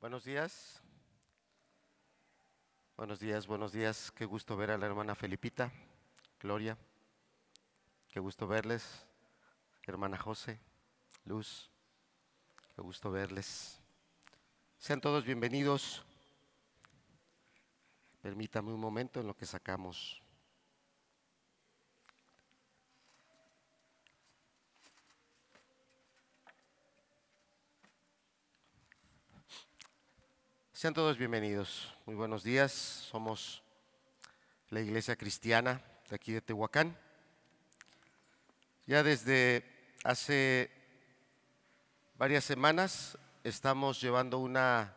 Buenos días. Buenos días, buenos días. Qué gusto ver a la hermana Felipita, Gloria. Qué gusto verles. Hermana José, Luz. Qué gusto verles. Sean todos bienvenidos. Permítame un momento en lo que sacamos. Sean todos bienvenidos. Muy buenos días. Somos la iglesia cristiana de aquí de Tehuacán. Ya desde hace varias semanas estamos llevando una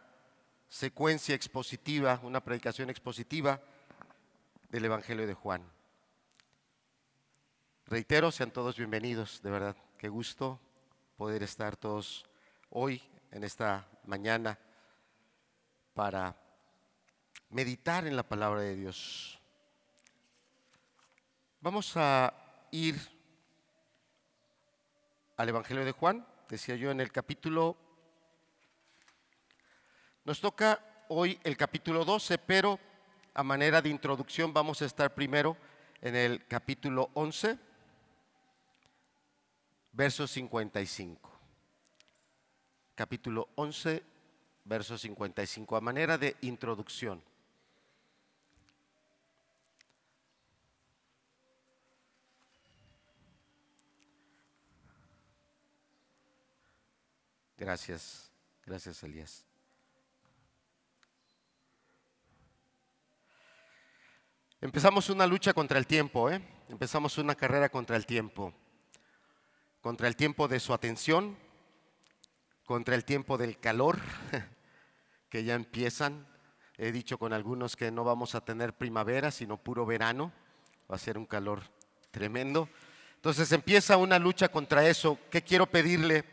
secuencia expositiva, una predicación expositiva del Evangelio de Juan. Reitero, sean todos bienvenidos, de verdad. Qué gusto poder estar todos hoy en esta mañana para meditar en la palabra de Dios. Vamos a ir al Evangelio de Juan, decía yo en el capítulo, nos toca hoy el capítulo 12, pero a manera de introducción vamos a estar primero en el capítulo 11, verso 55. Capítulo 11, verso 55, a manera de introducción. Gracias, gracias Elías. Empezamos una lucha contra el tiempo, ¿eh? empezamos una carrera contra el tiempo, contra el tiempo de su atención, contra el tiempo del calor, que ya empiezan. He dicho con algunos que no vamos a tener primavera, sino puro verano. Va a ser un calor tremendo. Entonces empieza una lucha contra eso. ¿Qué quiero pedirle?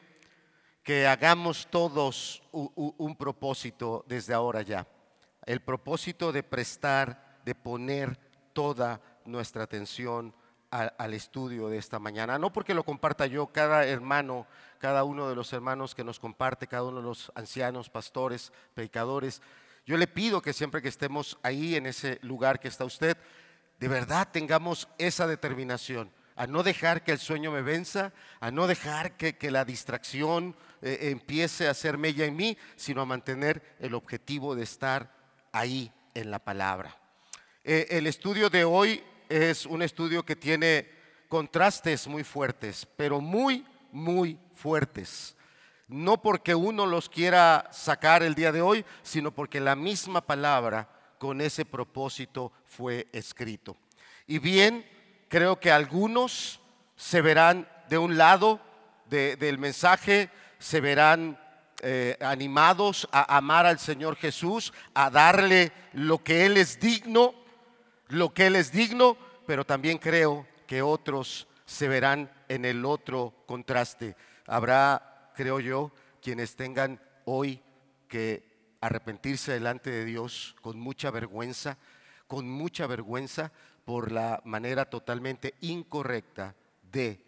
Que hagamos todos un, propósito desde ahora ya. El propósito de prestar, de poner toda nuestra atención al estudio de esta mañana. No porque lo comparta yo, cada hermano, cada uno de los hermanos que nos comparte, cada uno de los ancianos, pastores, predicadores. Yo le pido que siempre que estemos ahí en ese lugar que está usted, de verdad tengamos esa determinación, a no dejar que el sueño me venza, a no dejar que, la distracción eh, empiece a hacer mella en mí, sino a mantener el objetivo de estar ahí en la palabra. Eh, el estudio de hoy es un estudio que tiene contrastes muy fuertes, pero muy, muy fuertes. No porque uno los quiera sacar el día de hoy, sino porque la misma palabra con ese propósito fue escrito. Y bien, creo que algunos se verán de un lado del mensaje, se verán eh, animados a amar al Señor Jesús, a darle lo que Él es digno, lo que Él es digno, pero también creo que otros se verán en el otro contraste. Habrá, creo yo, quienes tengan hoy que arrepentirse delante de Dios con mucha vergüenza, con mucha vergüenza por la manera totalmente incorrecta de,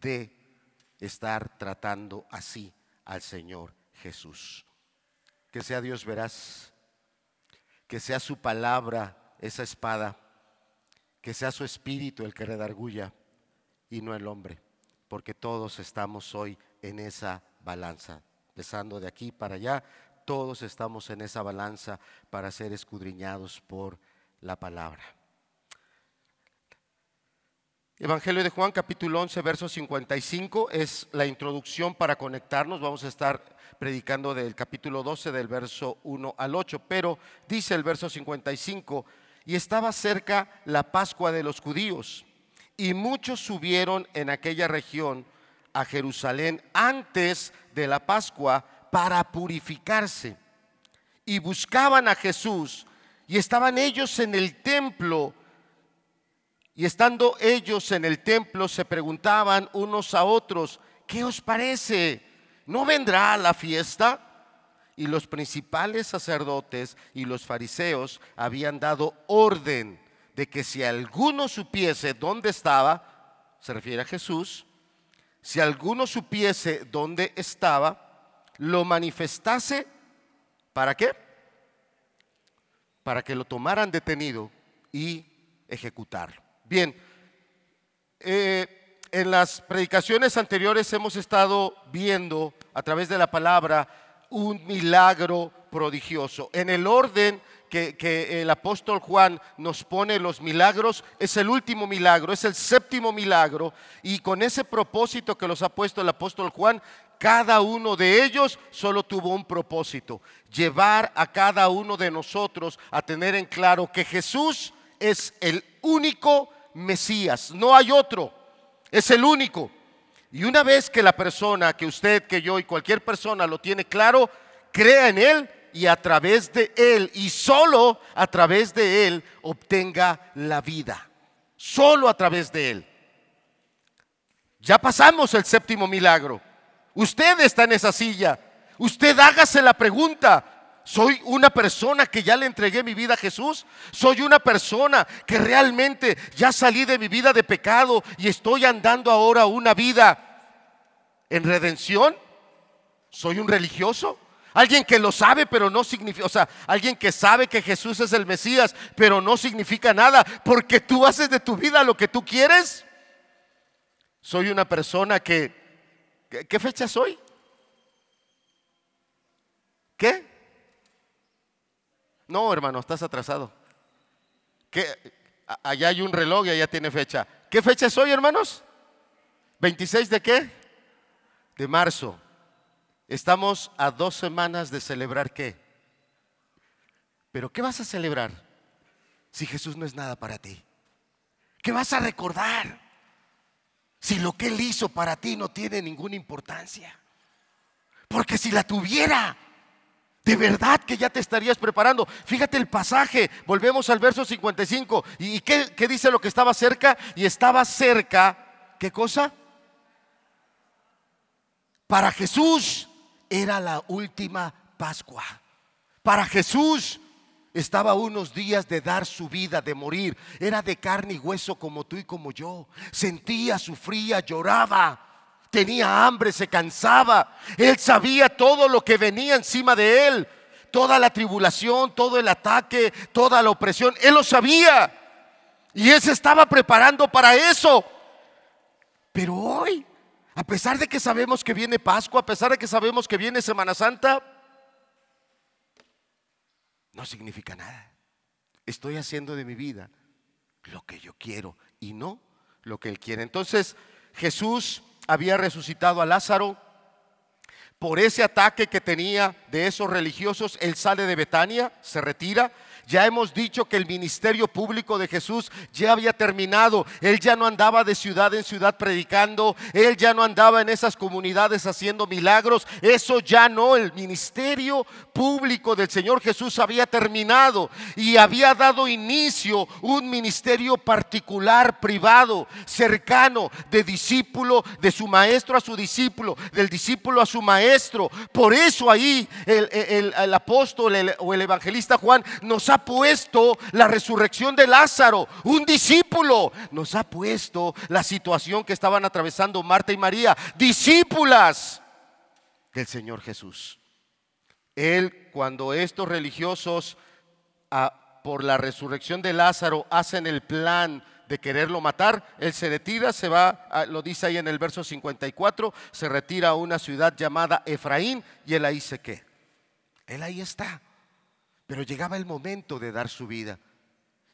de estar tratando así al Señor Jesús. Que sea Dios verás, que sea su palabra esa espada, que sea su espíritu el que redarguya y no el hombre, porque todos estamos hoy en esa balanza, empezando de aquí para allá, todos estamos en esa balanza para ser escudriñados por la palabra. Evangelio de Juan capítulo 11, verso 55 es la introducción para conectarnos. Vamos a estar predicando del capítulo 12, del verso 1 al 8, pero dice el verso 55, y estaba cerca la Pascua de los judíos. Y muchos subieron en aquella región a Jerusalén antes de la Pascua para purificarse. Y buscaban a Jesús. Y estaban ellos en el templo. Y estando ellos en el templo se preguntaban unos a otros, ¿qué os parece? ¿No vendrá la fiesta? Y los principales sacerdotes y los fariseos habían dado orden de que si alguno supiese dónde estaba, se refiere a Jesús, si alguno supiese dónde estaba, lo manifestase ¿Para qué? Para que lo tomaran detenido y ejecutarlo. Bien, eh, en las predicaciones anteriores hemos estado viendo a través de la palabra un milagro prodigioso. En el orden que, el apóstol Juan nos pone los milagros, es el último milagro, es el séptimo milagro, y con ese propósito que los ha puesto el apóstol Juan, cada uno de ellos solo tuvo un propósito, llevar a cada uno de nosotros a tener en claro que Jesús es el único Mesías, no hay otro, es el único. Y una vez que la persona, que usted, que yo y cualquier persona lo tiene claro, crea en Él y a través de Él y solo a través de Él obtenga la vida. Solo a través de Él. Ya pasamos el séptimo milagro. Usted está en esa silla. Usted hágase la pregunta. ¿Soy una persona que ya le entregué mi vida a Jesús? ¿Soy una persona que realmente ya salí de mi vida de pecado y estoy andando ahora una vida en redención? ¿Soy un religioso? Alguien que lo sabe, pero no significa, o sea, alguien que sabe que Jesús es el Mesías, pero no significa nada, porque tú haces de tu vida lo que tú quieres. Soy una persona que, ¿qué fecha soy? ¿Qué? No, hermano, estás atrasado. Allá hay un reloj y allá tiene fecha. ¿Qué fecha soy, hermanos? ¿26 de qué? De marzo. Estamos a dos semanas de celebrar qué. Pero ¿qué vas a celebrar si Jesús no es nada para ti? ¿Qué vas a recordar si lo que Él hizo para ti no tiene ninguna importancia? Porque si la tuviera, de verdad que ya te estarías preparando. Fíjate el pasaje, volvemos al verso 55. ¿Y qué, dice lo que estaba cerca? Y estaba cerca, ¿qué cosa? Para Jesús era la última Pascua. Para Jesús estaba unos días de dar su vida, de morir. Era de carne y hueso como tú y como yo. Sentía, sufría, lloraba. Tenía hambre, se cansaba. Él sabía todo lo que venía encima de él. Toda la tribulación, todo el ataque, toda la opresión. Él lo sabía. Y él se estaba preparando para eso. Pero hoy a pesar de que sabemos que viene Pascua, a pesar de que sabemos que viene Semana Santa, no significa nada. Estoy haciendo de mi vida lo que yo quiero y no lo que Él quiere. Entonces Jesús había resucitado a Lázaro. Por ese ataque que tenía de esos religiosos, Él sale de Betania, se retira ya hemos dicho que el ministerio público de Jesús ya había terminado. Él ya no andaba de ciudad en ciudad predicando. Él ya no andaba en esas comunidades haciendo milagros. Eso ya no. El ministerio público del Señor Jesús había terminado y había dado inicio un ministerio particular, privado, cercano, de discípulo, de su maestro a su discípulo, del discípulo a su maestro. Por eso ahí el, apóstol o el evangelista Juan nos ha puesto la resurrección de Lázaro, un discípulo. Nos ha puesto la situación que estaban atravesando Marta y María, discípulas del Señor Jesús. Él, cuando estos religiosos, ah, por la resurrección de Lázaro, hacen el plan de quererlo matar, él se retira, se va, ah, lo dice ahí en el verso 54, se retira a una ciudad llamada Efraín y él ahí se qué. Él ahí está. Pero llegaba el momento de dar su vida.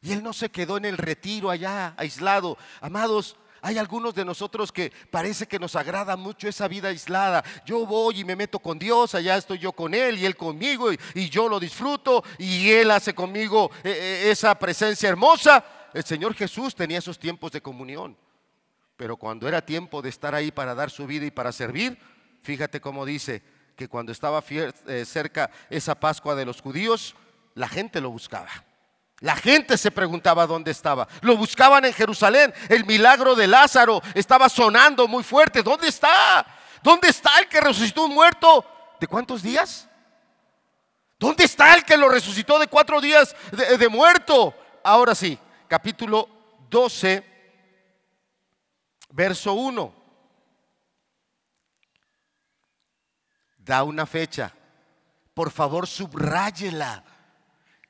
Y él no se quedó en el retiro allá, aislado. Amados, hay algunos de nosotros que parece que nos agrada mucho esa vida aislada. Yo voy y me meto con Dios, allá estoy yo con Él y Él conmigo y, yo lo disfruto y Él hace conmigo eh, eh, esa presencia hermosa. El Señor Jesús tenía esos tiempos de comunión. Pero cuando era tiempo de estar ahí para dar su vida y para servir, fíjate cómo dice que cuando estaba eh, cerca esa Pascua de los judíos, la gente lo buscaba. La gente se preguntaba dónde estaba. Lo buscaban en Jerusalén. El milagro de Lázaro estaba sonando muy fuerte. ¿Dónde está? ¿Dónde está el que resucitó un muerto? ¿De cuántos días? ¿Dónde está el que lo resucitó de cuatro días de, muerto? Ahora sí, capítulo 12, verso 1. Da una fecha Por favor, subráyela.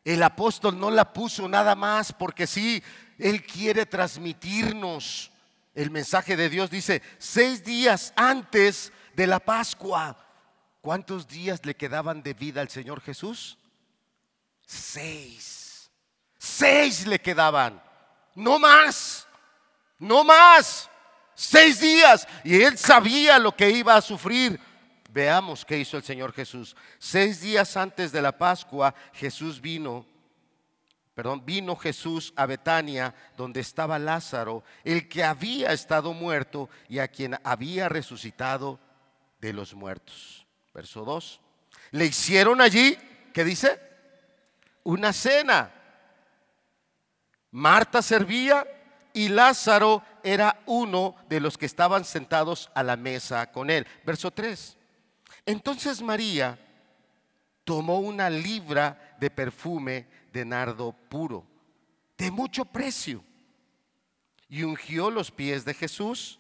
El apóstol no la puso nada más porque sí, él quiere transmitirnos el mensaje de Dios. Dice, seis días antes de la Pascua. ¿Cuántos días le quedaban de vida al Señor Jesús? Seis. Seis le quedaban. No más. No más. Seis días. Y él sabía lo que iba a sufrir. Veamos qué hizo el Señor Jesús. Seis días antes de la Pascua, Jesús vino perdón, vino Jesús a Betania, donde estaba Lázaro, el que había estado muerto y a quien había resucitado de los muertos. Verso 2. Le hicieron allí, ¿qué dice? Una cena. Marta servía y Lázaro era uno de los que estaban sentados a la mesa con él. Verso 3. Entonces María tomó una libra de perfume de nardo puro, de mucho precio, y ungió los pies de Jesús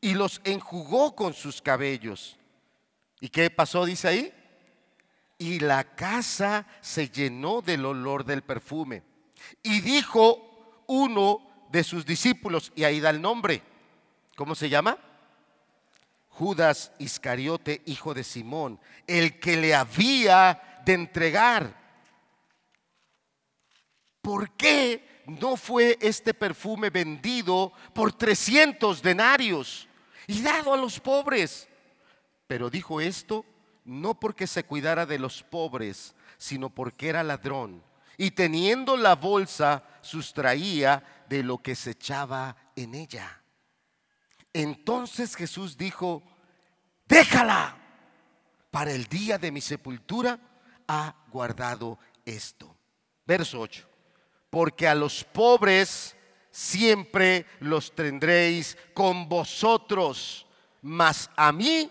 y los enjugó con sus cabellos. ¿Y qué pasó? Dice ahí. Y la casa se llenó del olor del perfume. Y dijo uno de sus discípulos, y ahí da el nombre, ¿cómo se llama? Judas Iscariote, hijo de Simón, el que le había de entregar. ¿Por qué no fue este perfume vendido por 300 denarios y dado a los pobres? Pero dijo esto no porque se cuidara de los pobres, sino porque era ladrón. Y teniendo la bolsa, sustraía de lo que se echaba en ella. Entonces Jesús dijo, déjala, para el día de mi sepultura ha guardado esto. Verso 8, porque a los pobres siempre los tendréis con vosotros, mas a mí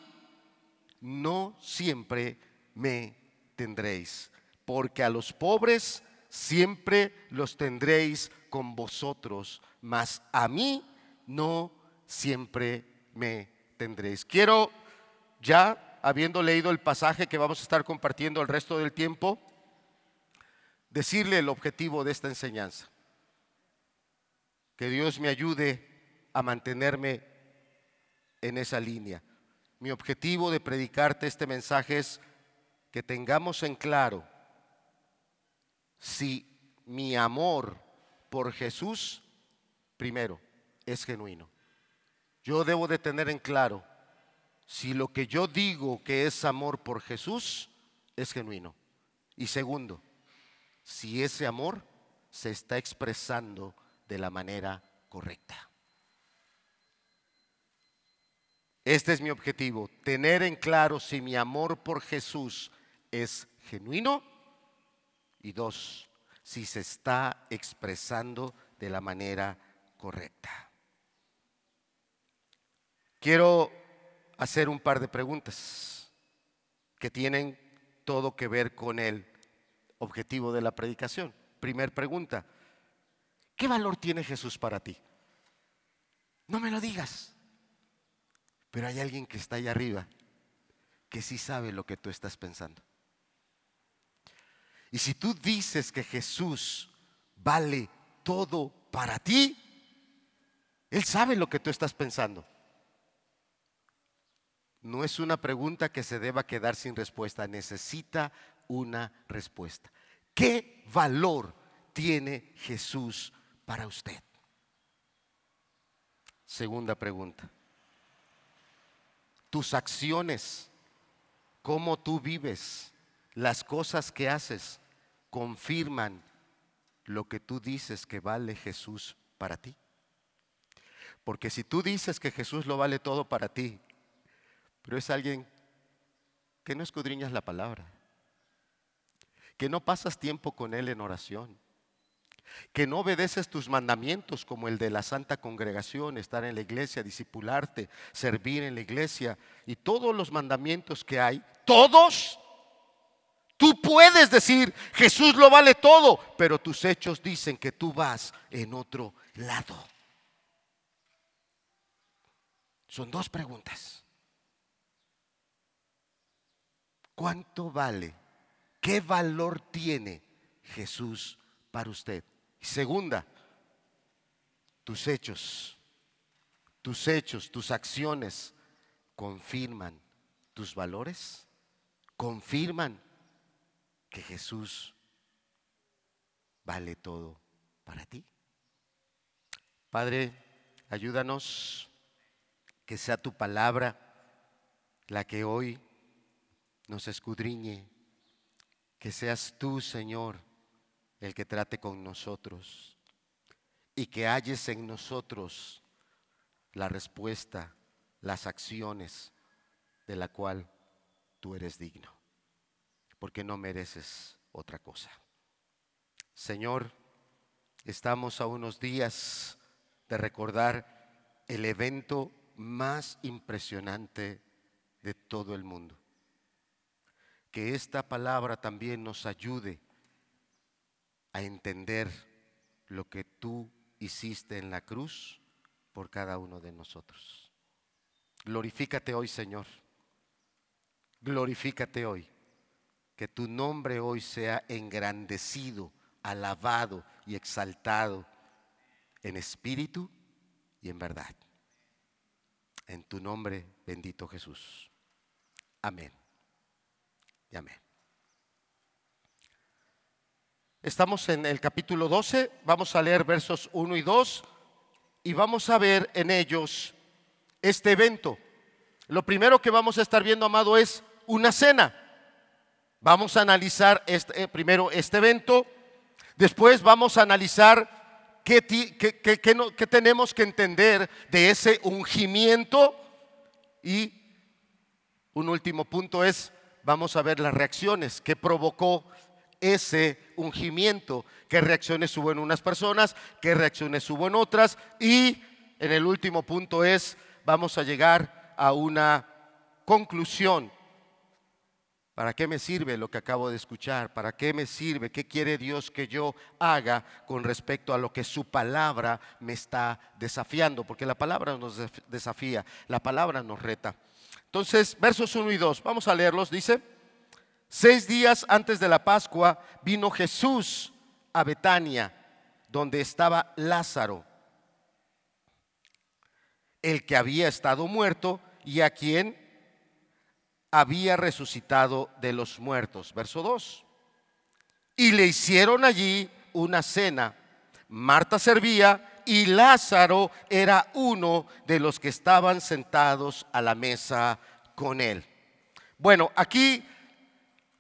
no siempre me tendréis, porque a los pobres siempre los tendréis con vosotros, mas a mí no siempre me tendréis. Quiero ya, habiendo leído el pasaje que vamos a estar compartiendo el resto del tiempo, decirle el objetivo de esta enseñanza. Que Dios me ayude a mantenerme en esa línea. Mi objetivo de predicarte este mensaje es que tengamos en claro si mi amor por Jesús, primero, es genuino. Yo debo de tener en claro si lo que yo digo que es amor por Jesús es genuino. Y segundo, si ese amor se está expresando de la manera correcta. Este es mi objetivo, tener en claro si mi amor por Jesús es genuino y dos, si se está expresando de la manera correcta. Quiero hacer un par de preguntas que tienen todo que ver con el objetivo de la predicación. Primer pregunta, ¿qué valor tiene Jesús para ti? No me lo digas. Pero hay alguien que está allá arriba que sí sabe lo que tú estás pensando. Y si tú dices que Jesús vale todo para ti, Él sabe lo que tú estás pensando. No es una pregunta que se deba quedar sin respuesta, necesita una respuesta. ¿Qué valor tiene Jesús para usted? Segunda pregunta tus acciones, cómo tú vives, las cosas que haces, confirman lo que tú dices que vale Jesús para ti. Porque si tú dices que Jesús lo vale todo para ti, pero es alguien que no escudriñas la palabra, que no pasas tiempo con Él en oración, que no obedeces tus mandamientos como el de la santa congregación, estar en la iglesia, discipularte, servir en la iglesia y todos los mandamientos que hay, todos, tú puedes decir, Jesús lo vale todo, pero tus hechos dicen que tú vas en otro lado. Son dos preguntas. ¿Cuánto vale ¿Qué valor tiene Jesús para usted? segunda, tus hechos, tus hechos, tus acciones confirman tus valores, confirman que Jesús vale todo para ti. Padre, ayúdanos que sea tu palabra la que hoy nos escudriñe, que seas tú, Señor, el que trate con nosotros y que halles en nosotros la respuesta, las acciones de la cual tú eres digno, porque no mereces otra cosa. Señor, estamos a unos días de recordar el evento más impresionante de todo el mundo. Que esta palabra también nos ayude a entender lo que tú hiciste en la cruz por cada uno de nosotros. Glorifícate hoy, Señor. Glorifícate hoy. Que tu nombre hoy sea engrandecido, alabado y exaltado en espíritu y en verdad. En tu nombre, bendito Jesús. Amén. Amén. Estamos en el capítulo 12, vamos a leer versos 1 y 2 y vamos a ver en ellos este evento. Lo primero que vamos a estar viendo, amado, es una cena. Vamos a analizar este, eh, primero este evento, después vamos a analizar qué, qué tenemos que entender de ese ungimiento y un último punto es, vamos a ver las reacciones que provocó ese ungimiento, qué reacciones hubo en unas personas, qué reacciones hubo en otras y en el último punto es, vamos a llegar a una conclusión. ¿Para qué me sirve lo que acabo de escuchar? ¿Para qué me sirve? ¿Qué quiere Dios que yo haga con respecto a lo que su palabra me está desafiando? Porque la palabra nos desafía, la palabra nos reta. Entonces, versos 1 y 2, vamos a leerlos, dice. Seis días antes de la Pascua vino Jesús a Betania, donde estaba Lázaro, el que había estado muerto y a quien había resucitado de los muertos. Verso 2. Y le hicieron allí una cena. Marta servía y Lázaro era uno de los que estaban sentados a la mesa con él. Bueno, aquí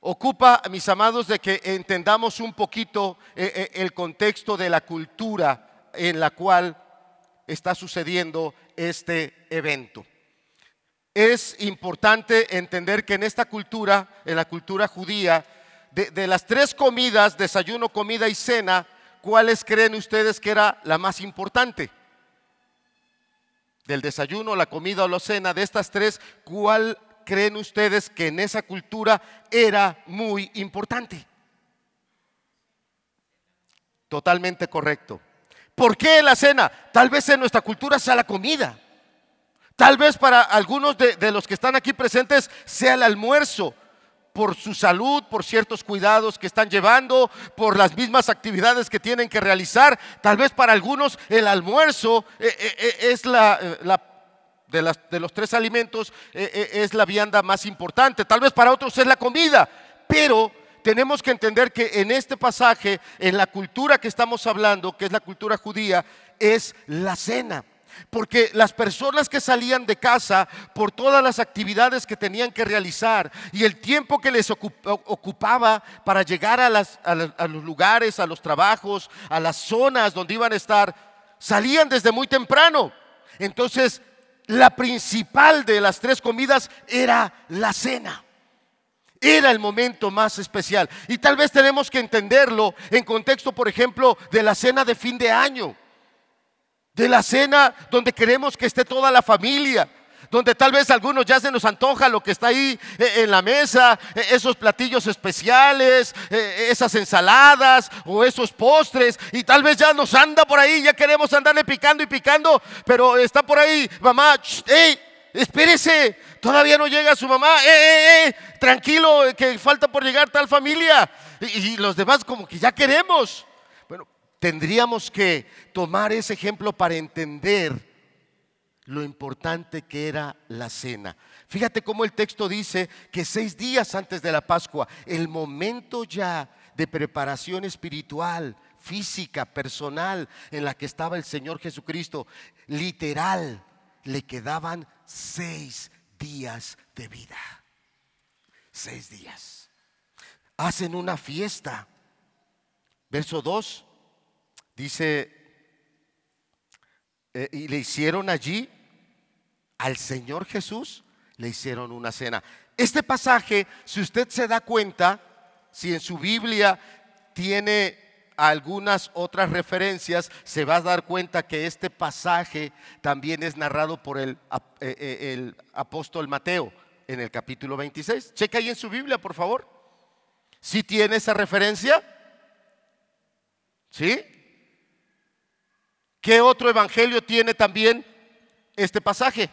ocupa, mis amados, de que entendamos un poquito eh, eh, el contexto de la cultura en la cual está sucediendo este evento. Es importante entender que en esta cultura, en la cultura judía, de, de las tres comidas, desayuno, comida y cena, ¿cuáles creen ustedes que era la más importante? Del desayuno, la comida o la cena, de estas tres, ¿cuál creen ustedes que en esa cultura era muy importante? Totalmente correcto. ¿Por qué la cena? Tal vez en nuestra cultura sea la comida. Tal vez para algunos de, los que están aquí presentes sea el almuerzo por su salud, por ciertos cuidados que están llevando, por las mismas actividades que tienen que realizar. Tal vez para algunos el almuerzo eh, eh, eh, es la, de, de los tres alimentos es la vianda más importante. Tal vez para otros es la comida, pero tenemos que entender que en este pasaje, en la cultura que estamos hablando, que es la cultura judía, es la cena. Porque las personas que salían de casa por todas las actividades que tenían que realizar y el tiempo que les ocupaba para llegar a, a los lugares, a los trabajos, a las zonas donde iban a estar, salían desde muy temprano. Entonces la principal de las tres comidas era la cena. Era el momento más especial. Y tal vez tenemos que entenderlo en contexto, por ejemplo, de la cena de fin de año. De la cena donde queremos que esté toda la familia donde tal vez algunos ya se nos antoja lo que está ahí eh, en la mesa, eh, esos platillos especiales, eh, esas ensaladas o esos postres, y tal vez ya nos anda por ahí, ya queremos andarle picando y picando, pero está por ahí, mamá, hey, espérese, Todavía no llega su mamá. ¡Eh, eh, eh! Tranquilo, que falta por llegar tal familia. Y, y los demás como que ya queremos. Tendríamos que tomar ese ejemplo para entender lo importante que era la cena. Fíjate cómo el texto dice que seis días antes de la Pascua, el momento ya de preparación espiritual, física, personal, en la que estaba el Señor Jesucristo, literal, le quedaban seis días de vida. Seis días. Hacen una fiesta. Verso 2 dice, eh, y le hicieron allí al Señor Jesús, le hicieron una cena. Este pasaje, si usted se da cuenta, si en su Biblia tiene algunas otras referencias, se va a dar cuenta que este pasaje también es narrado por el, eh, eh, el apóstol Mateo en el capítulo 26. Checa ahí en su Biblia, por favor. Si tiene esa referencia? ¿Sí? ¿Qué otro evangelio tiene también este pasaje?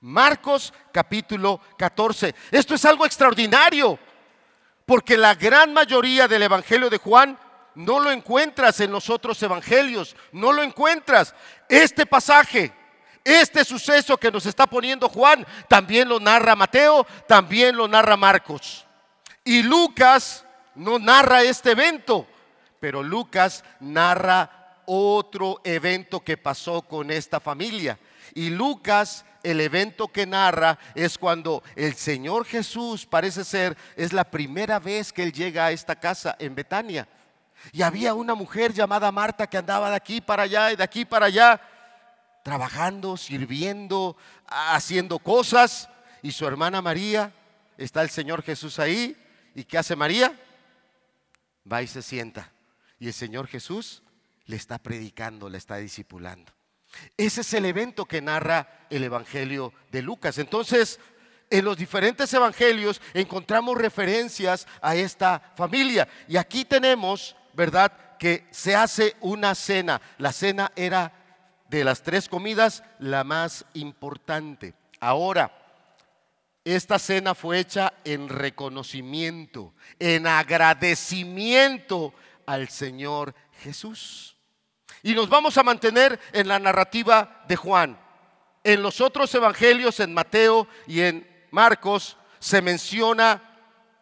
Marcos capítulo 14. Esto es algo extraordinario. Porque la gran mayoría del Evangelio de Juan no lo encuentras en los otros evangelios, no lo encuentras. Este pasaje, este suceso que nos está poniendo Juan, también lo narra Mateo, también lo narra Marcos. Y Lucas no narra este evento, pero Lucas narra otro evento que pasó con esta familia. Y Lucas el evento que narra es cuando el Señor Jesús, parece ser, es la primera vez que él llega a esta casa en Betania. Y había una mujer llamada Marta que andaba de aquí para allá y de aquí para allá, trabajando, sirviendo, haciendo cosas. Y su hermana María, está el Señor Jesús ahí. ¿Y qué hace María? Va y se sienta. Y el Señor Jesús le está predicando, le está discipulando. Ese es el evento que narra el Evangelio de Lucas. Entonces, en los diferentes evangelios encontramos referencias a esta familia. Y aquí tenemos, ¿verdad?, que se hace una cena. La cena era de las tres comidas la más importante. Ahora, esta cena fue hecha en reconocimiento, en agradecimiento al Señor Jesús. Y nos vamos a mantener en la narrativa de Juan. En los otros evangelios, en Mateo y en Marcos, se menciona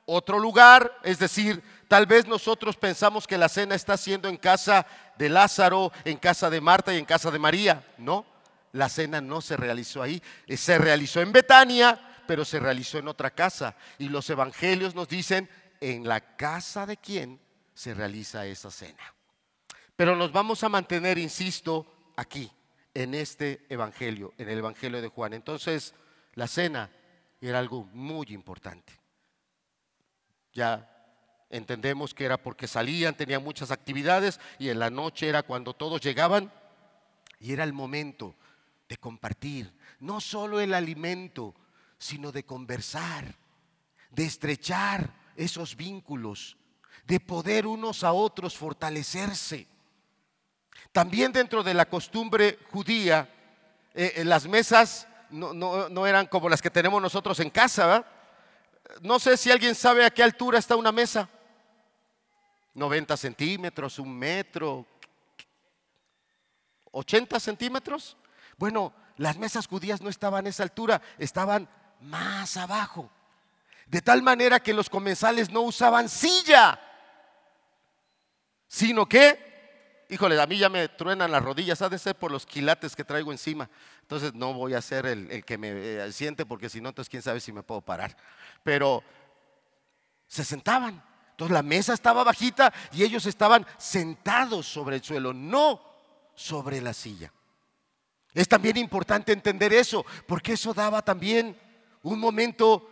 otro lugar, es decir, tal vez nosotros pensamos que la cena está siendo en casa de Lázaro, en casa de Marta y en casa de María. No, la cena no se realizó ahí, eh, se realizó en Betania, pero se realizó en otra casa. Y los evangelios nos dicen en la casa de quién se realiza esa cena. Pero nos vamos a mantener, insisto, aquí, en este Evangelio, en el Evangelio de Juan. Entonces, la cena era algo muy importante. Ya entendemos que era porque salían, tenían muchas actividades y en la noche era cuando todos llegaban y era el momento de compartir, no solo el alimento, sino de conversar, de estrechar esos vínculos, de poder unos a otros fortalecerse. También dentro de la costumbre judía, eh, eh, las mesas no, eran como las que tenemos nosotros en casa. No sé si alguien sabe a qué altura está una mesa. 90 centímetros, un metro, 80 centímetros. Bueno, las mesas judías no estaban a esa altura, estaban más abajo. De tal manera que los comensales no usaban silla, sino que híjole, a mí ya me truenan las rodillas, ha de ser por los quilates que traigo encima. Entonces no voy a ser el, que me eh, siente porque si no, entonces quién sabe si me puedo parar. Pero se sentaban. Entonces la mesa estaba bajita y ellos estaban sentados sobre el suelo, no sobre la silla. Es también importante entender eso, porque eso daba también un momento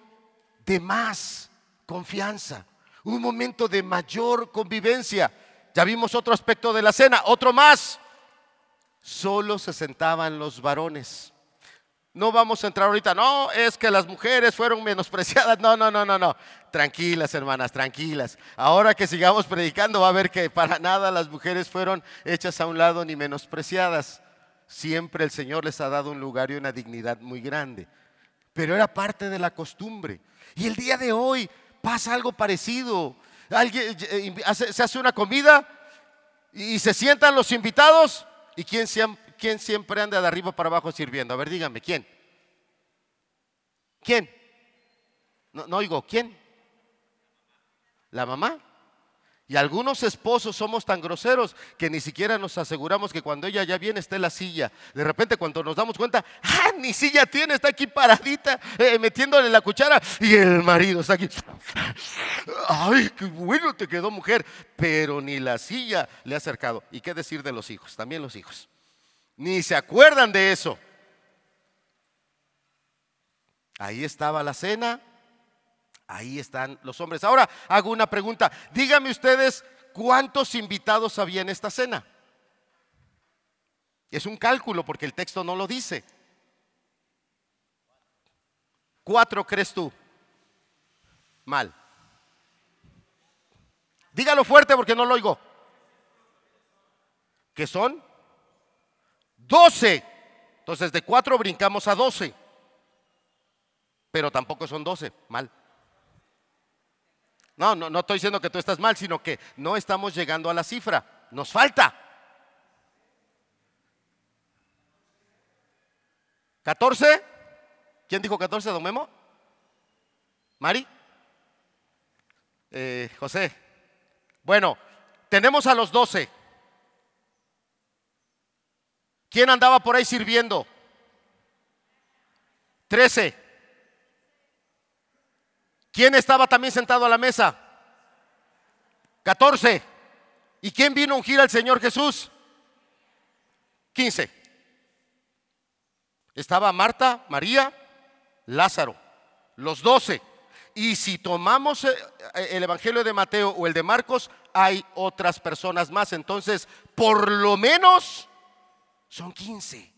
de más confianza, un momento de mayor convivencia. Ya vimos otro aspecto de la cena, otro más. Solo se sentaban los varones. No vamos a entrar ahorita, no, es que las mujeres fueron menospreciadas. No, no, no, no, no. Tranquilas, hermanas, tranquilas. Ahora que sigamos predicando va a ver que para nada las mujeres fueron hechas a un lado ni menospreciadas. Siempre el Señor les ha dado un lugar y una dignidad muy grande. pero era parte de la costumbre. Y el día de hoy pasa algo parecido. Alguien, eh, se hace una comida y se sientan los invitados. ¿Y quién, quién siempre anda de arriba para abajo sirviendo? A ver, díganme, ¿quién? ¿Quién? No, no oigo, ¿quién? ¿La mamá? Y algunos esposos somos tan groseros que ni siquiera nos aseguramos que cuando ella ya viene esté la silla. De repente cuando nos damos cuenta, ¡ah! Ni silla tiene, está aquí paradita, eh, metiéndole la cuchara. Y el marido está aquí. ¡Ay, qué bueno te quedó mujer! Pero ni la silla le ha acercado. ¿Y qué decir de los hijos? También los hijos. Ni se acuerdan de eso. Ahí estaba la cena, Ahí están los hombres. Ahora hago una pregunta. Díganme ustedes cuántos invitados había en esta cena. Es un cálculo porque el texto no lo dice. ¿Cuatro crees tú? Mal. Dígalo fuerte porque no lo oigo. ¿Qué son? Doce. Entonces de cuatro brincamos a doce. Pero tampoco son doce. Mal. No, no, no estoy diciendo que tú estás mal, sino que no estamos llegando a la cifra. Nos falta. 14. ¿Quién dijo 14, don Memo? ¿Mari? Eh, José. Bueno, tenemos a los 12. ¿Quién andaba por ahí sirviendo? 13. ¿Quién estaba también sentado a la mesa? 14. ¿Y quién vino a ungir al Señor Jesús? 15. Estaba Marta, María, Lázaro, los 12. Y si tomamos eh, el Evangelio de Mateo o el de Marcos, hay otras personas más. Entonces, por lo menos son 15.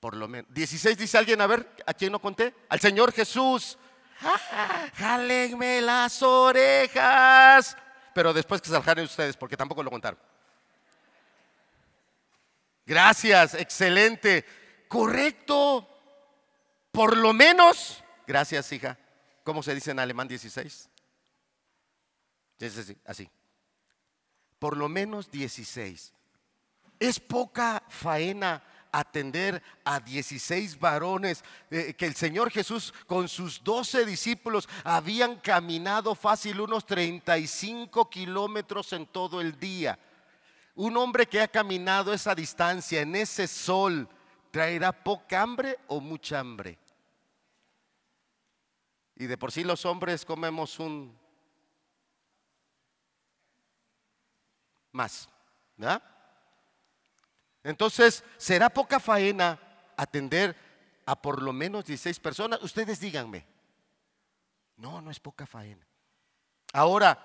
Por lo menos. 16 dice alguien, a ver, ¿a quién no conté? Al Señor Jesús. Jálenme las orejas. Pero después que salgan ustedes, porque tampoco lo contaron. Gracias, excelente. Correcto. Por lo menos. Gracias, hija. ¿Cómo se dice en alemán 16? Así, así. Por lo menos 16. Es poca faena atender a 16 varones eh, que el Señor Jesús con sus 12 discípulos habían caminado fácil unos 35 kilómetros en todo el día. Un hombre que ha caminado esa distancia en ese sol, ¿traerá poca hambre o mucha hambre? Y de por sí los hombres comemos un más, ¿verdad? Entonces, ¿será poca faena atender a por lo menos 16 personas? Ustedes díganme. No, no es poca faena. Ahora,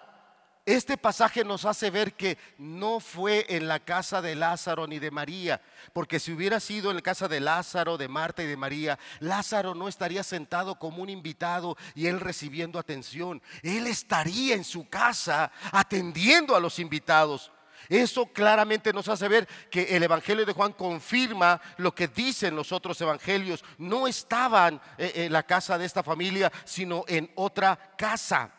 este pasaje nos hace ver que no fue en la casa de Lázaro ni de María, porque si hubiera sido en la casa de Lázaro, de Marta y de María, Lázaro no estaría sentado como un invitado y él recibiendo atención. Él estaría en su casa atendiendo a los invitados. Eso claramente nos hace ver que el Evangelio de Juan confirma lo que dicen los otros evangelios. No estaban eh, en la casa de esta familia, sino en otra casa.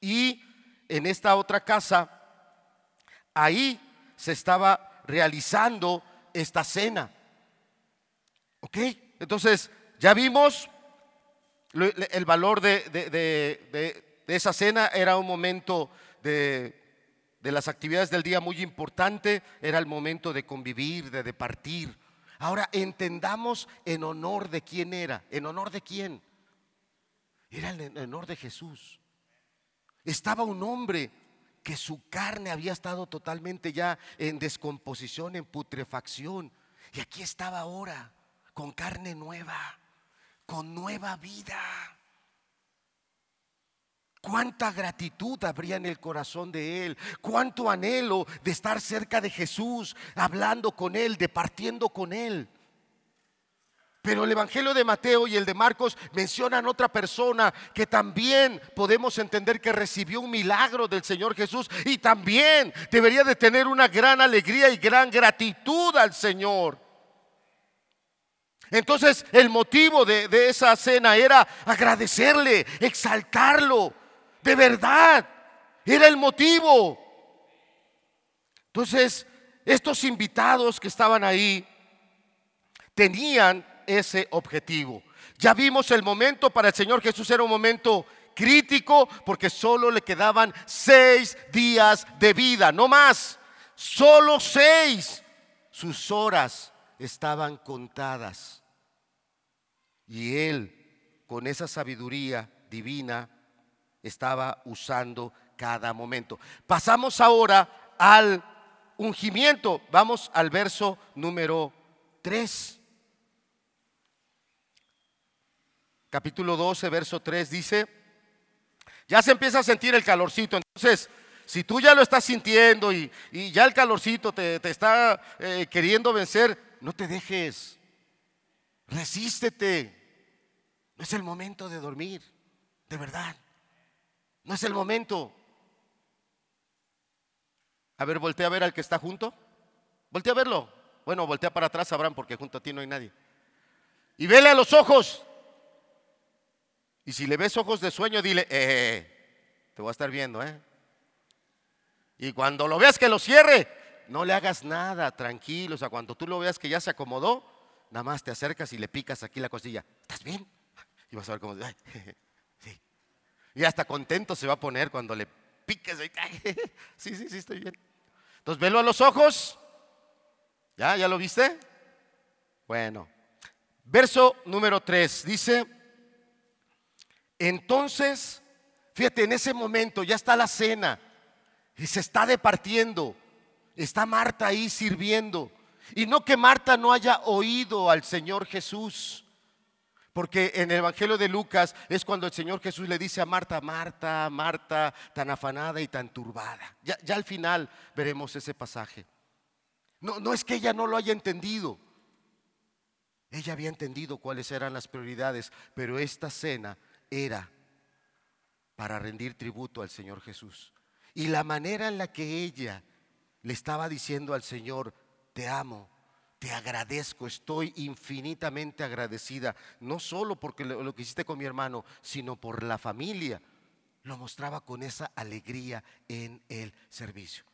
Y en esta otra casa, ahí se estaba realizando esta cena. ¿Ok? Entonces, ya vimos el valor de, de esa cena, era un momento de de las actividades del día muy importante era el momento de convivir, de departir. Ahora entendamos en honor de quién era, en honor de quién. Era en honor de Jesús. Estaba un hombre que su carne había estado totalmente ya en descomposición, en putrefacción. Y aquí estaba ahora, con carne nueva, con nueva vida. Cuánta gratitud habría en el corazón de él, cuánto anhelo de estar cerca de Jesús, hablando con él, departiendo con él. Pero el Evangelio de Mateo y el de Marcos mencionan otra persona que también podemos entender que recibió un milagro del Señor Jesús y también debería de tener una gran alegría y gran gratitud al Señor. Entonces el motivo de, de esa cena era agradecerle, exaltarlo, de verdad. Era el motivo. Entonces, estos invitados que estaban ahí tenían ese objetivo. Ya vimos el momento para el Señor Jesús era un momento crítico porque solo le quedaban seis días de vida, no más, solo seis. Sus horas estaban contadas. Y él, con esa sabiduría divina, estaba usando cada momento. Pasamos ahora al ungimiento. Vamos al verso número 3. Capítulo 12, verso 3 dice, ya se empieza a sentir el calorcito. Entonces, si tú ya lo estás sintiendo y, ya el calorcito te, está eh, queriendo vencer, no te dejes. Resístete. No es el momento de dormir, de verdad. No es el momento. A ver, voltea a ver al que está junto. Voltea a verlo. Bueno, voltea para atrás, Abraham, porque junto a ti no hay nadie. Y vele a los ojos. Y si le ves ojos de sueño, dile, eh, te voy a estar viendo, ¿eh? Y cuando lo veas que lo cierre, no le hagas nada, tranquilo. O sea, cuando tú lo veas que ya se acomodó, nada más te acercas y le picas aquí la costilla. ¿Estás bien? Y vas a ver cómo. sí. Y hasta contento se va a poner cuando le piques. sí, sí, sí, estoy bien. Entonces, velo a los ojos. ¿Ya? ¿Ya lo viste? Bueno. Verso número 3 dice, entonces, fíjate, en ese momento ya está la cena y se está departiendo. Está Marta ahí sirviendo. Y no que Marta no haya oído al Señor Jesús. Porque en el Evangelio de Lucas es cuando el Señor Jesús le dice a Marta, Marta, Marta, tan afanada y tan turbada. Ya, ya al final veremos ese pasaje. No, no es que ella no lo haya entendido. Ella había entendido cuáles eran las prioridades, pero esta cena era para rendir tributo al Señor Jesús. Y la manera en la que ella le estaba diciendo al Señor, te amo, te agradezco, estoy infinitamente agradecida, no solo porque lo, que hiciste con mi hermano, sino por la familia. Lo mostraba con esa alegría en el servicio.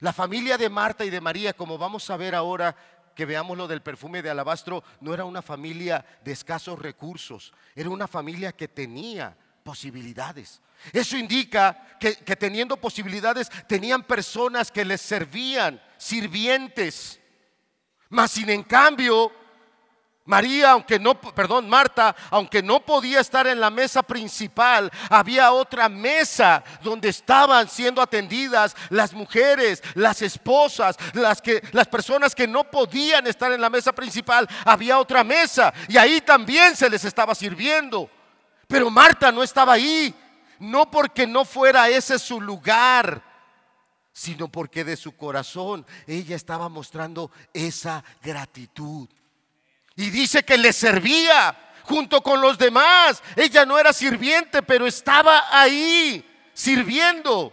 La familia de Marta y de María, como vamos a ver ahora que veamos lo del perfume de alabastro, no era una familia de escasos recursos, era una familia que tenía posibilidades. Eso indica que, teniendo posibilidades tenían personas que les servían, sirvientes. Mas sin en cambio, María, aunque no, perdón, Marta, aunque no podía estar en la mesa principal, había otra mesa donde estaban siendo atendidas las mujeres, las esposas, las que las personas que no podían estar en la mesa principal, había otra mesa y ahí también se les estaba sirviendo. Pero Marta no estaba ahí, no porque no fuera ese su lugar, sino porque de su corazón ella estaba mostrando esa gratitud. Y dice que le servía junto con los demás. Ella no era sirviente, pero estaba ahí sirviendo.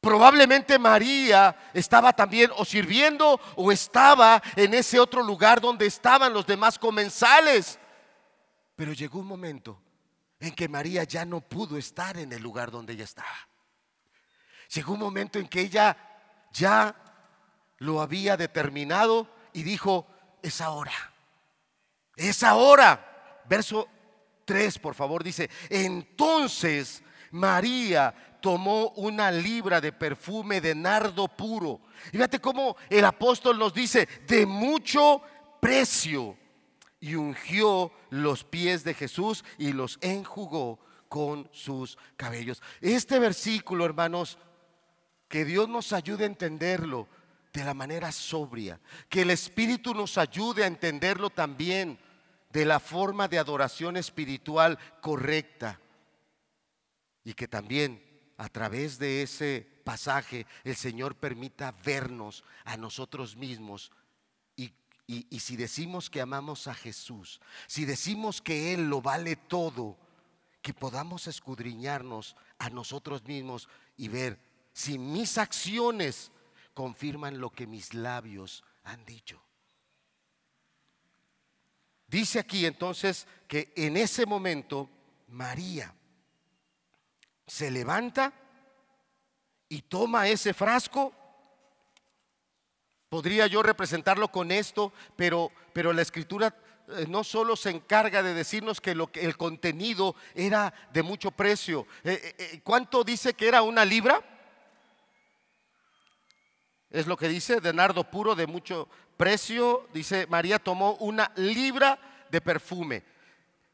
Probablemente María estaba también o sirviendo o estaba en ese otro lugar donde estaban los demás comensales. Pero llegó un momento en que María ya no pudo estar en el lugar donde ella estaba. Llegó un momento en que ella ya lo había determinado y dijo, es ahora. Es ahora. Verso 3, por favor, dice, entonces María tomó una libra de perfume de nardo puro. Y fíjate cómo el apóstol nos dice, de mucho precio y ungió los pies de Jesús y los enjugó con sus cabellos. Este versículo, hermanos, que Dios nos ayude a entenderlo de la manera sobria, que el Espíritu nos ayude a entenderlo también de la forma de adoración espiritual correcta. Y que también a través de ese pasaje el Señor permita vernos a nosotros mismos. Y, si decimos que amamos a Jesús, si decimos que Él lo vale todo, que podamos escudriñarnos a nosotros mismos y ver si mis acciones confirman lo que mis labios han dicho. Dice aquí entonces que en ese momento María se levanta y toma ese frasco. Podría yo representarlo con esto, pero, pero la escritura eh, no solo se encarga de decirnos que, lo, el contenido era de mucho precio. Eh, eh, ¿Cuánto dice que era una libra? Es lo que dice, de nardo puro de mucho precio. Dice, María tomó una libra de perfume.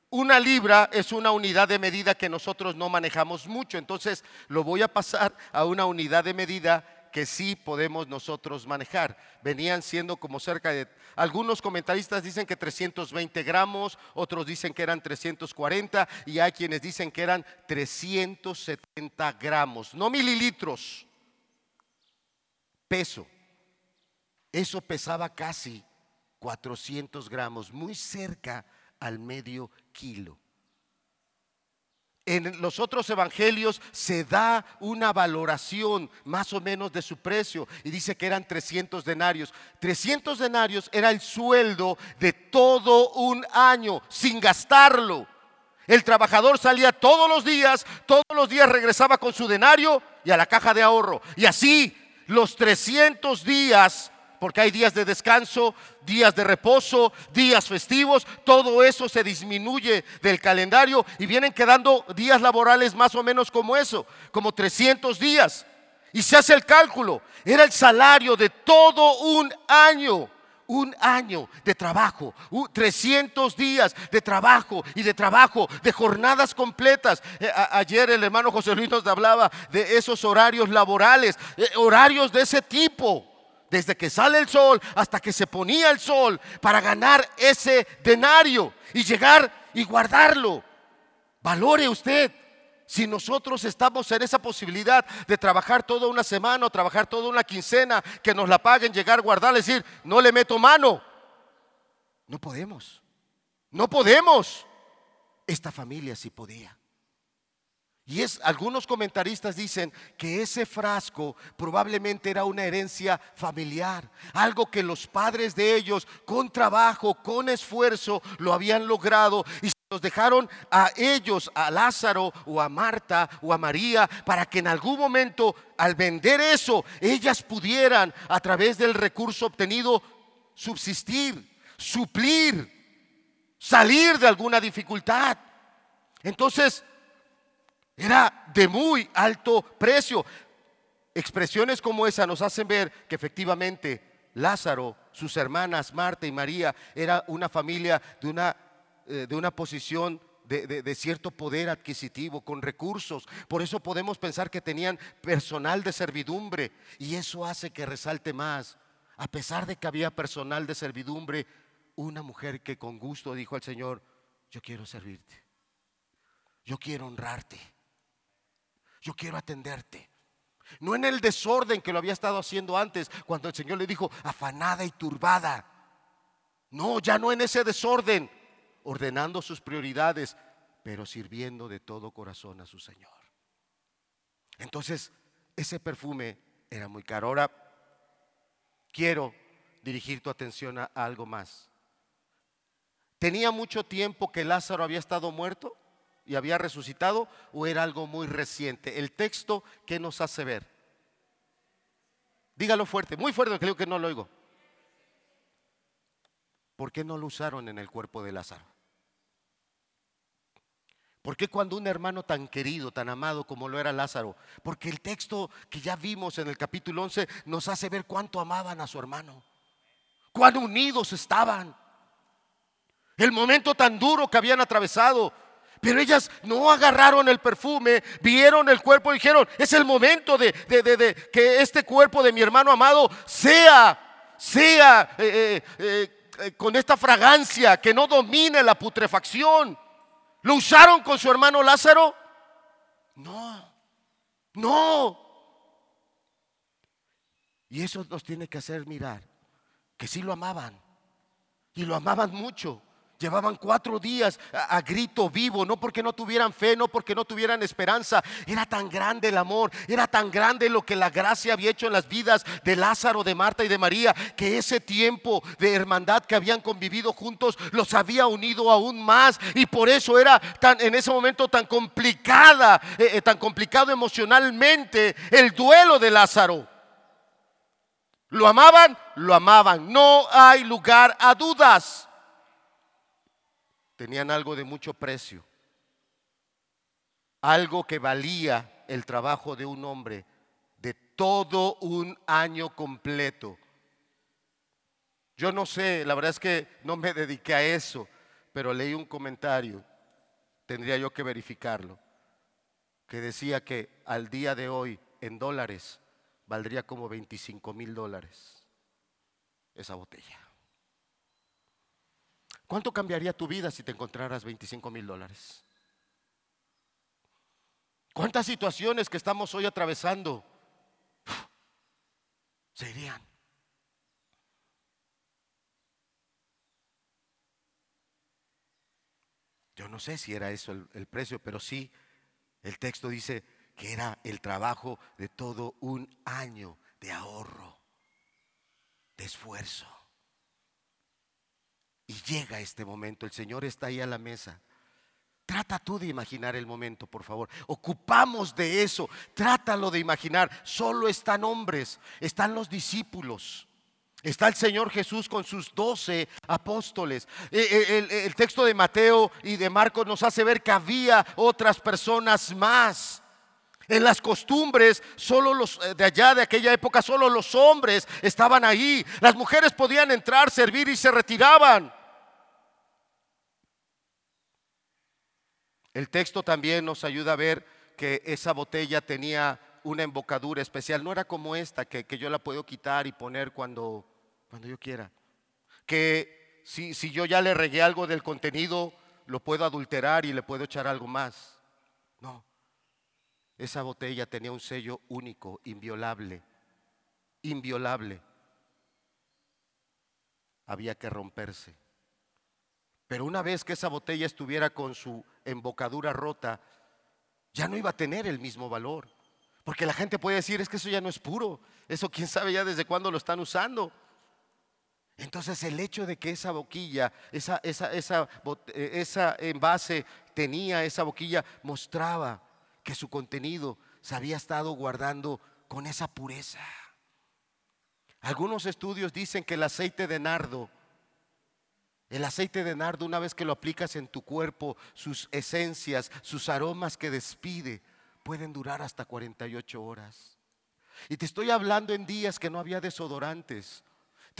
Una libra es una unidad de medida que nosotros no manejamos mucho, entonces lo voy a pasar a una unidad de medida que sí podemos nosotros manejar. Venían siendo como cerca de, algunos comentaristas dicen que 320 gramos, otros dicen que eran 340 y hay quienes dicen que eran 370 gramos, no mililitros, peso. Eso pesaba casi 400 gramos, muy cerca al medio kilo. En los otros evangelios se da una valoración más o menos de su precio y dice que eran 300 denarios. 300 denarios era el sueldo de todo un año sin gastarlo. El trabajador salía todos los días, todos los días regresaba con su denario y a la caja de ahorro. Y así los 300 días porque hay días de descanso, días de reposo, días festivos, todo eso se disminuye del calendario y vienen quedando días laborales más o menos como eso, como 300 días. Y se hace el cálculo, era el salario de todo un año un año de trabajo, 300 días de trabajo y de trabajo, de jornadas completas. Eh, ayer el hermano José Luis nos hablaba de esos horarios laborales, eh, horarios de ese tipo desde que sale el sol hasta que se ponía el sol para ganar ese denario y llegar y guardarlo. Valore usted si nosotros estamos en esa posibilidad de trabajar toda una semana o trabajar toda una quincena, que nos la paguen, llegar, guardar, decir, no le meto mano. No podemos. No podemos. Esta familia sí podía. Y es, algunos comentaristas dicen que ese frasco probablemente era una herencia familiar, algo que los padres de ellos con trabajo, con esfuerzo, lo habían logrado y los dejaron a ellos, a Lázaro o a Marta o a María, para que en algún momento al vender eso, ellas pudieran a través del recurso obtenido subsistir, suplir, salir de alguna dificultad. Entonces, era de muy alto precio. Expresiones como esa nos hacen ver que efectivamente Lázaro, sus hermanas Marta y María, era una familia de una, de una posición de, de, cierto poder adquisitivo, con recursos. Por eso podemos pensar que tenían personal de servidumbre y eso hace que resalte más. A pesar de que había personal de servidumbre, una mujer que con gusto dijo al Señor, yo quiero servirte, yo quiero honrarte yo quiero atenderte. No en el desorden que lo había estado haciendo antes, cuando el Señor le dijo, afanada y turbada. No, ya no en ese desorden, ordenando sus prioridades, pero sirviendo de todo corazón a su Señor. Entonces, ese perfume era muy caro. Ahora, quiero dirigir tu atención a algo más. ¿Tenía mucho tiempo que Lázaro había estado muerto? y había resucitado o era algo muy reciente? El texto que nos hace ver. Dígalo fuerte, muy fuerte, creo que no lo oigo. ¿Por qué no lo usaron en el cuerpo de Lázaro? ¿Por qué cuando un hermano tan querido, tan amado como lo era Lázaro? Porque el texto que ya vimos en el capítulo 11 nos hace ver cuánto amaban a su hermano, cuán unidos estaban. El momento tan duro que habían atravesado, pero ellas no agarraron el perfume, vieron el cuerpo y dijeron, es el momento de, que este cuerpo de mi hermano amado sea, sea eh, eh, eh, con esta fragancia, que no domine la putrefacción. ¿Lo usaron con su hermano Lázaro? No, no. Y eso nos tiene que hacer mirar que sí lo amaban y lo amaban mucho Llevaban cuatro días a, grito vivo, no porque no tuvieran fe, no porque no tuvieran esperanza. Era tan grande el amor, era tan grande lo que la gracia había hecho en las vidas de Lázaro, de Marta y de María, que ese tiempo de hermandad que habían convivido juntos los había unido aún más. Y por eso era tan, en ese momento tan complicada, eh, eh, tan complicado emocionalmente el duelo de Lázaro. ¿Lo amaban? Lo amaban. No hay lugar a dudas tenían algo de mucho precio, algo que valía el trabajo de un hombre de todo un año completo. Yo no sé, la verdad es que no me dediqué a eso, pero leí un comentario, tendría yo que verificarlo, que decía que al día de hoy en dólares valdría como 25 mil dólares esa botella. ¿Cuánto cambiaría tu vida si te encontraras 25 mil dólares? ¿Cuántas situaciones que estamos hoy atravesando se irían? Yo no sé si era eso el, el, precio, pero sí, el texto dice que era el trabajo de todo un año de ahorro, de esfuerzo. Y llega este momento, el Señor está ahí a la mesa. Trata tú de imaginar el momento, por favor. Ocupamos de eso. Trátalo de imaginar. Solo están hombres, están los discípulos. Está el Señor Jesús con sus doce apóstoles. Eh, eh, el, el, texto de Mateo y de Marcos nos hace ver que había otras personas más. En las costumbres, solo los eh, de allá, de aquella época, solo los hombres estaban ahí. Las mujeres podían entrar, servir y se retiraban. El texto también nos ayuda a ver que esa botella tenía una embocadura especial. No era como esta, que, yo la puedo quitar y poner cuando, cuando yo quiera. Que si, si yo ya le regué algo del contenido, lo puedo adulterar y le puedo echar algo más. No. Esa botella tenía un sello único, inviolable. Inviolable. Había que romperse. Pero una vez que esa botella estuviera con su embocadura rota, ya no iba a tener el mismo valor. Porque la gente puede decir, es que eso ya no es puro. Eso quién sabe ya desde cuándo lo están usando. Entonces el hecho de que esa boquilla, esa, esa, esa, eh, esa envase tenía esa boquilla, mostraba que su contenido se había estado guardando con esa pureza. Algunos estudios dicen que el aceite de nardo el aceite de nardo, una vez que lo aplicas en tu cuerpo, sus esencias, sus aromas que despide, pueden durar hasta 48 horas. Y te estoy hablando en días que no había desodorantes,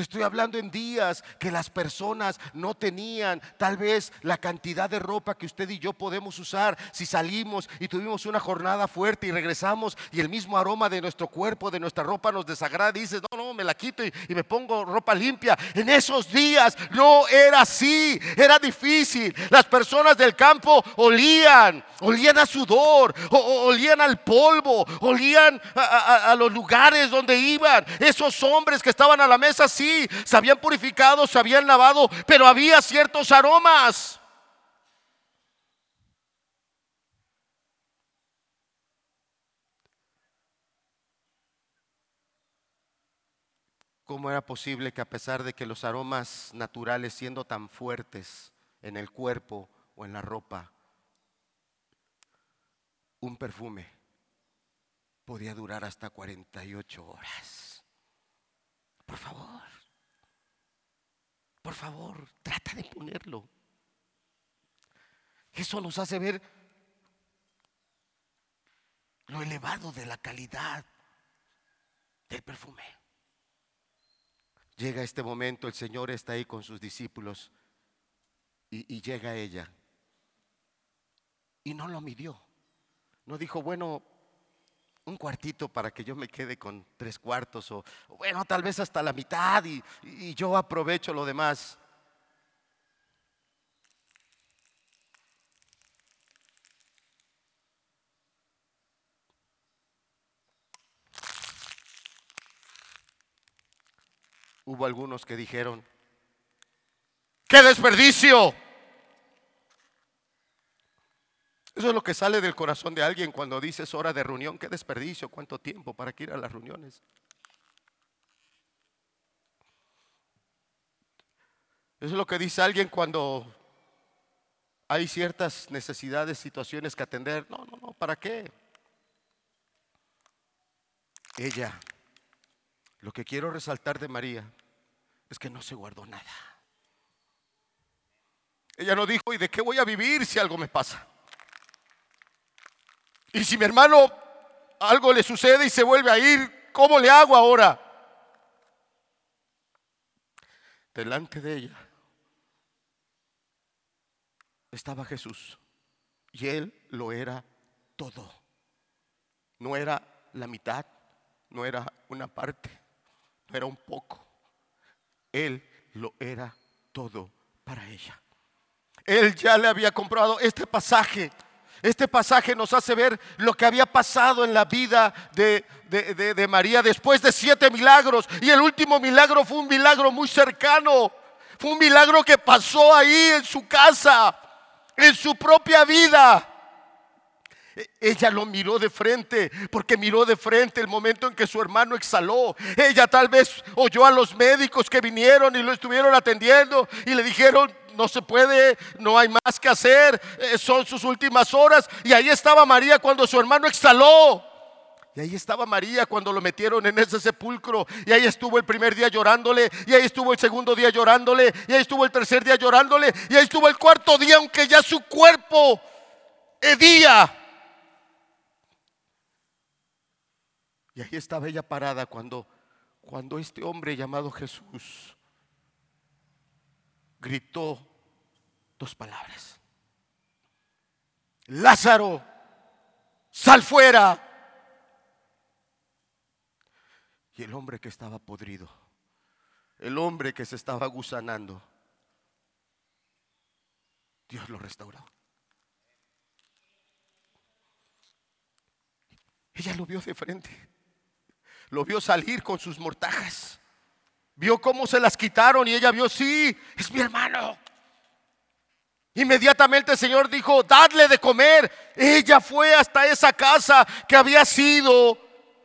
estoy hablando en días que las personas no tenían tal vez la cantidad de ropa que usted y yo podemos usar si salimos y tuvimos una jornada fuerte y regresamos y el mismo aroma de nuestro cuerpo, de nuestra ropa nos desagrada. Y dices, no, no, me la quito y, me pongo ropa limpia. En esos días no era así, era difícil. Las personas del campo olían, olían a sudor, olían al polvo, olían a, a los lugares donde iban. Esos hombres que estaban a la mesa sí, se habían purificado, se habían lavado, pero había ciertos aromas. ¿Cómo era posible que a pesar de que los aromas naturales siendo tan fuertes en el cuerpo o en la ropa, un perfume podía durar hasta 48 horas? Por favor. Por favor, trata de ponerlo. Eso nos hace ver lo elevado de la calidad del perfume. Llega este momento, el Señor está ahí con sus discípulos y, y llega ella. Y no lo midió. No dijo, bueno, un cuartito para que yo me quede con tres cuartos o, bueno, tal vez hasta la mitad y, yo aprovecho lo demás. Hubo algunos que dijeron, ¡qué desperdicio! Eso es lo que sale del corazón de alguien cuando dices hora de reunión. Qué desperdicio, cuánto tiempo para que ir a las reuniones. Eso es lo que dice alguien cuando hay ciertas necesidades, situaciones que atender. No, no, no, ¿para qué? Ella, lo que quiero resaltar de María es que no se guardó nada. Ella no dijo, ¿y de qué voy a vivir si algo me pasa? Y si mi hermano algo le sucede y se vuelve a ir, ¿cómo le hago ahora? Delante de ella estaba Jesús y él lo era todo. No era la mitad, no era una parte, no era un poco. Él lo era todo para ella. Él ya le había comprado este pasaje. Este pasaje nos hace ver lo que había pasado en la vida de, de, María después de siete milagros. Y el último milagro fue un milagro muy cercano. Fue un milagro que pasó ahí en su casa en su propia vida. E, ella lo miró de frente, porque miró de frente el momento en que su hermano exhaló. Ella tal vez oyó a los médicos que vinieron y lo estuvieron atendiendo y le dijeron, no se puede, no hay más que hacer, eh, son sus últimas horas. Y ahí estaba María cuando su hermano exhaló. Y ahí estaba María cuando lo metieron en ese sepulcro. Y ahí estuvo el primer día llorándole. Y ahí estuvo el segundo día llorándole. Y ahí estuvo el tercer día llorándole. Y ahí estuvo el cuarto día, aunque ya su cuerpo hedía. Y ahí estaba ella parada cuando, cuando este hombre llamado Jesús gritó dos palabras. Lázaro, sal fuera. Y el hombre que estaba podrido, el hombre que se estaba gusanando, Dios lo restauró. Ella lo vio de frente, lo vio salir con sus mortajas, vio cómo se las quitaron y ella vio, sí, es mi hermano. Inmediatamente el Señor dijo, dadle de comer. Ella fue hasta esa casa que había sido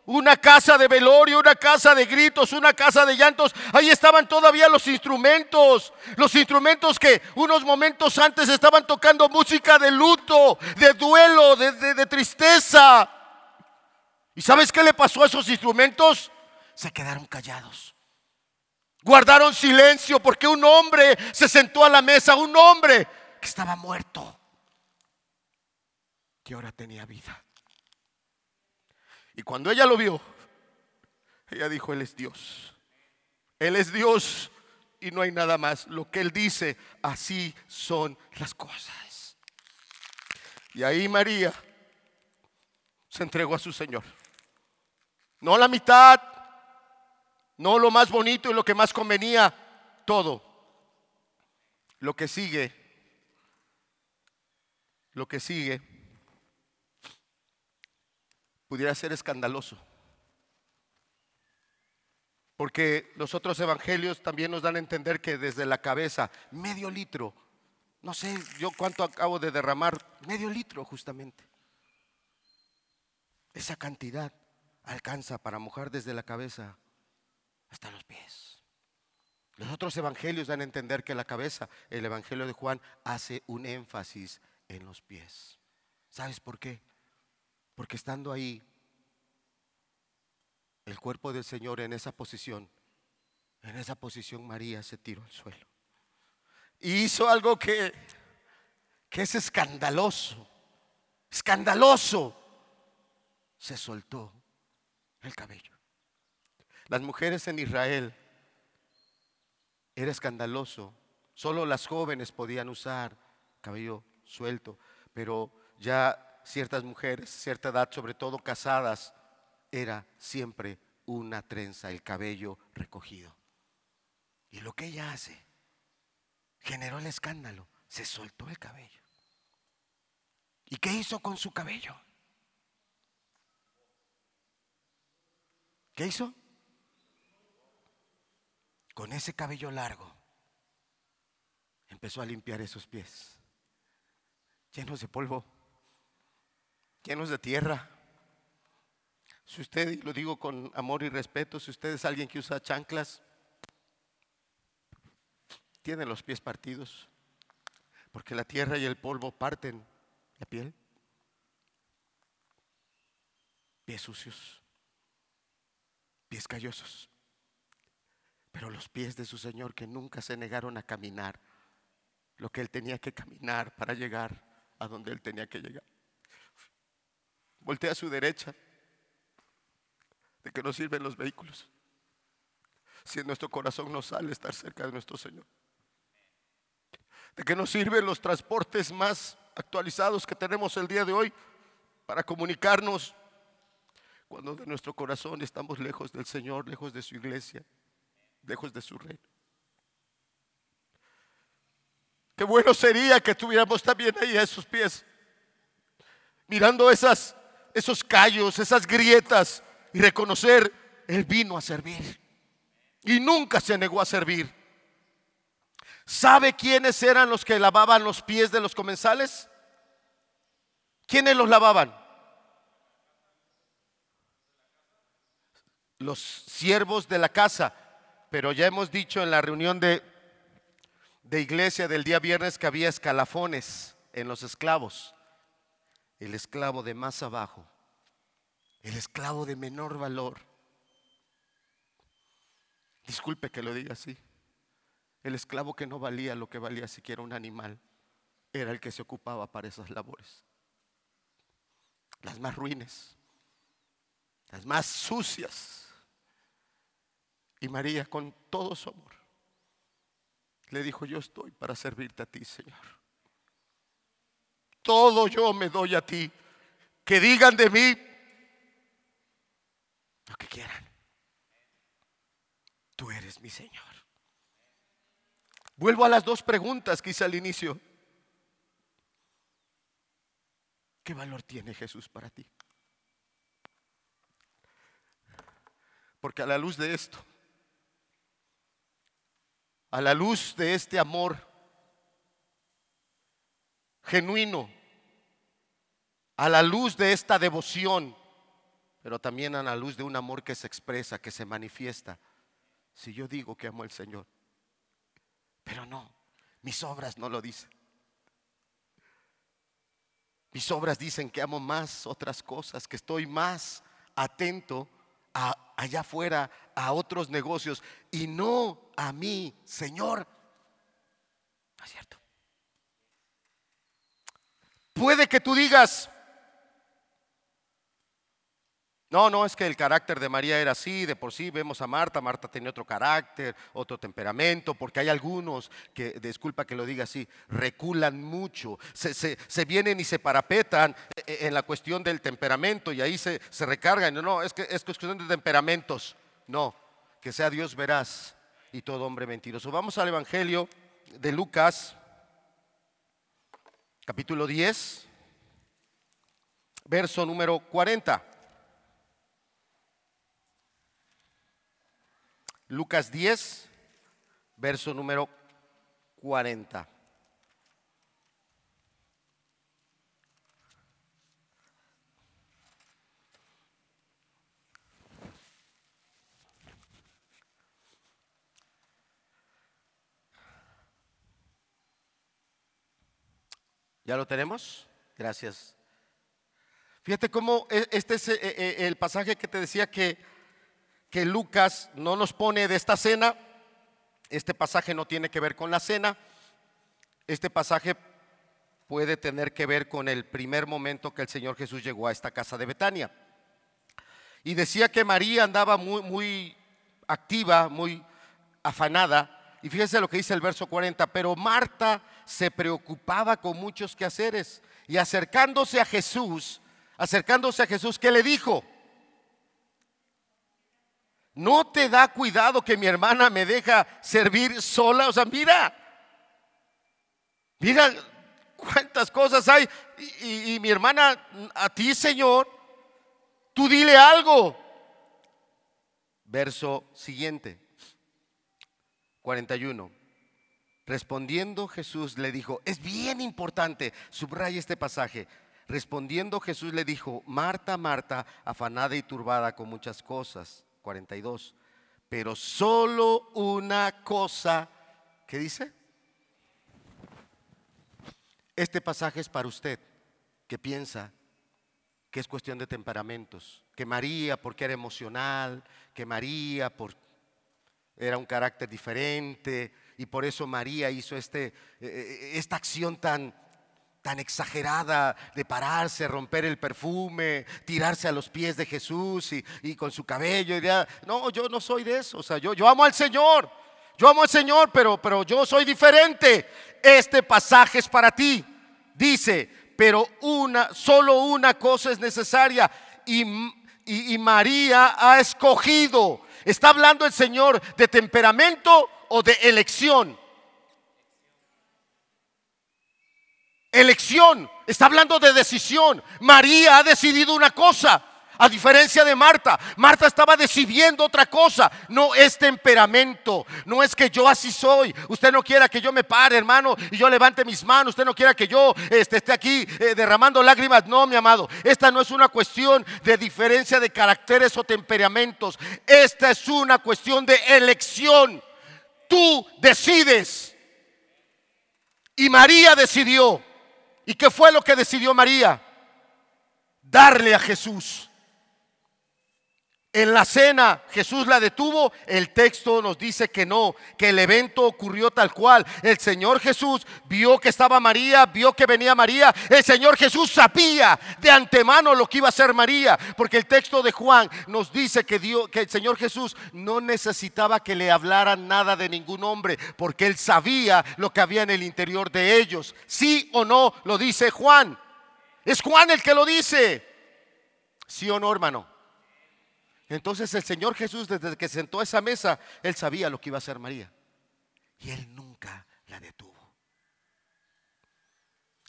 una casa de velorio, una casa de gritos, una casa de llantos. Ahí estaban todavía los instrumentos, los instrumentos que unos momentos antes estaban tocando música de luto, de duelo, de, tristeza. ¿Y sabes qué le pasó a esos instrumentos? Se quedaron callados. Guardaron silencio porque un hombre se sentó a la mesa, un hombre estaba muerto, que ahora tenía vida. Y cuando ella lo vio, ella dijo, Él es Dios. Él es Dios y no hay nada más. Lo que Él dice, así son las cosas. Y ahí María se entregó a su Señor. No la mitad, no lo más bonito y lo que más convenía, todo. Lo que sigue, lo que sigue pudiera ser escandaloso. Porque los otros evangelios también nos dan a entender que desde la cabeza, medio litro, no sé yo cuánto acabo de derramar, medio litro justamente. Esa cantidad alcanza para mojar desde la cabeza hasta los pies. Los otros evangelios dan a entender que la cabeza, el evangelio de Juan, hace un énfasis en los pies. ¿Sabes por qué? Porque estando ahí, el cuerpo del Señor en esa posición, en esa posición María se tiró al suelo. Y hizo algo que, que es escandaloso, escandaloso. Se soltó el cabello. Las mujeres en Israel era escandaloso. Solo las jóvenes podían usar cabello suelto, pero ya ciertas mujeres, cierta edad, sobre todo casadas, era siempre una trenza, el cabello recogido. Y lo que ella hace generó el escándalo, se soltó el cabello. ¿Y qué hizo con su cabello? ¿Qué hizo? Con ese cabello largo empezó a limpiar esos pies, llenos de polvo llenos de tierra. Si usted, y lo digo con amor y respeto, si usted es alguien que usa chanclas, tiene los pies partidos, porque la tierra y el polvo parten la piel. Pies sucios, pies callosos, pero los pies de su Señor que nunca se negaron a caminar lo que él tenía que caminar para llegar a donde él tenía que llegar. Voltea a su derecha. ¿De qué nos sirven los vehículos? Si en nuestro corazón no sale estar cerca de nuestro Señor. ¿De qué nos sirven los transportes más actualizados que tenemos el día de hoy para comunicarnos cuando de nuestro corazón estamos lejos del Señor, lejos de su iglesia, lejos de su reino? Qué bueno sería que estuviéramos también ahí a esos pies, mirando esas, esos callos, esas grietas y reconocer, Él vino a servir y nunca se negó a servir. ¿Sabe quiénes eran los que lavaban los pies de los comensales? ¿Quiénes los lavaban? Los siervos de la casa. Pero ya hemos dicho en la reunión de de iglesia del día viernes que había escalafones en los esclavos. El esclavo de más abajo, el esclavo de menor valor. Disculpe que lo diga así. El esclavo que no valía lo que valía siquiera un animal era el que se ocupaba para esas labores. Las más ruines, las más sucias. Y María con todo su amor le dijo, yo estoy para servirte a ti, Señor. Todo yo me doy a ti. Que digan de mí lo que quieran. Tú eres mi Señor. Vuelvo a las dos preguntas que hice al inicio. ¿Qué valor tiene Jesús para ti? Porque a la luz de esto, a la luz de este amor genuino, a la luz de esta devoción, pero también a la luz de un amor que se expresa, que se manifiesta. Si yo digo que amo al Señor, pero no, mis obras no lo dicen. Mis obras dicen que amo más otras cosas, que estoy más atento allá afuera a otros negocios y no a mí, Señor. No es cierto. Puede que tú digas, no, no, es que el carácter de María era así, de por sí vemos a Marta, Marta tenía otro carácter, otro temperamento, porque hay algunos que, disculpa que lo diga así, reculan mucho, se, vienen y se parapetan eh, eh, en la cuestión del temperamento y ahí se, se recargan. No, no, es que es cuestión de temperamentos. No, que sea Dios veraz y todo hombre mentiroso. Vamos al Evangelio de Lucas, capítulo 10, verso número 40. Lucas 10, verso número 40. ¿Ya lo tenemos? Gracias. Fíjate cómo e, este es eh, eh, el pasaje que te decía que que Lucas no nos pone de esta cena. Este pasaje no tiene que ver con la cena. Este pasaje puede tener que ver con el primer momento que el Señor Jesús llegó a esta casa de Betania. Y decía que María andaba muy, muy activa, muy afanada. Y fíjense lo que dice el verso 40, pero Marta se preocupaba con muchos quehaceres. Y acercándose a Jesús, acercándose a Jesús, ¿qué le dijo? ¿No te da cuidado que mi hermana me deja servir sola? O sea, mira, mira cuántas cosas hay. Y, mi hermana, a ti, Señor, tú dile algo. Verso siguiente, 41. Respondiendo Jesús le dijo, es bien importante, subraya este pasaje, Respondiendo Jesús le dijo, Marta, Marta, afanada y turbada con muchas cosas. 42. Pero solo una cosa, ¿qué dice? Este pasaje es para usted que piensa que es cuestión de temperamentos, que María porque era emocional, que María por, era un carácter diferente y por eso María hizo este, eh, eh, esta acción tan, tan exagerada de pararse, romper el perfume, tirarse a los pies de Jesús y, con su cabello. Y no, yo no soy de eso. O sea, yo, yo amo al Señor. Yo amo al Señor, pero, pero yo soy diferente. Este pasaje es para ti. Dice, pero una, solo una cosa es necesaria y, y, María ha escogido. ¿Está hablando el Señor de temperamento o de elección? Elección, está hablando de decisión. María ha decidido una cosa. A diferencia de Marta, Marta estaba decidiendo otra cosa. No es temperamento, no es que yo así soy. Usted no quiera que yo me pare, hermano, y yo levante mis manos. Usted no quiera que yo este, esté aquí eh, derramando lágrimas. No, mi amado, esta no es una cuestión de diferencia de caracteres o temperamentos. Esta es una cuestión de elección. Tú decides. Y María decidió. ¿Y qué fue lo que decidió María? Darle a Jesús. En la cena Jesús la detuvo, el texto nos dice que no, que el evento ocurrió tal cual. El Señor Jesús vio que estaba María, vio que venía María. El Señor Jesús sabía de antemano lo que iba a ser María, porque el texto de Juan nos dice que, que el Señor Jesús no necesitaba que le hablaran nada de ningún hombre, porque él sabía lo que había en el interior de ellos. Sí o no, lo dice Juan. Es Juan el que lo dice. Sí o no, hermano. Entonces el Señor Jesús, desde que sentó a esa mesa, él sabía lo que iba a hacer María. Y él nunca la detuvo.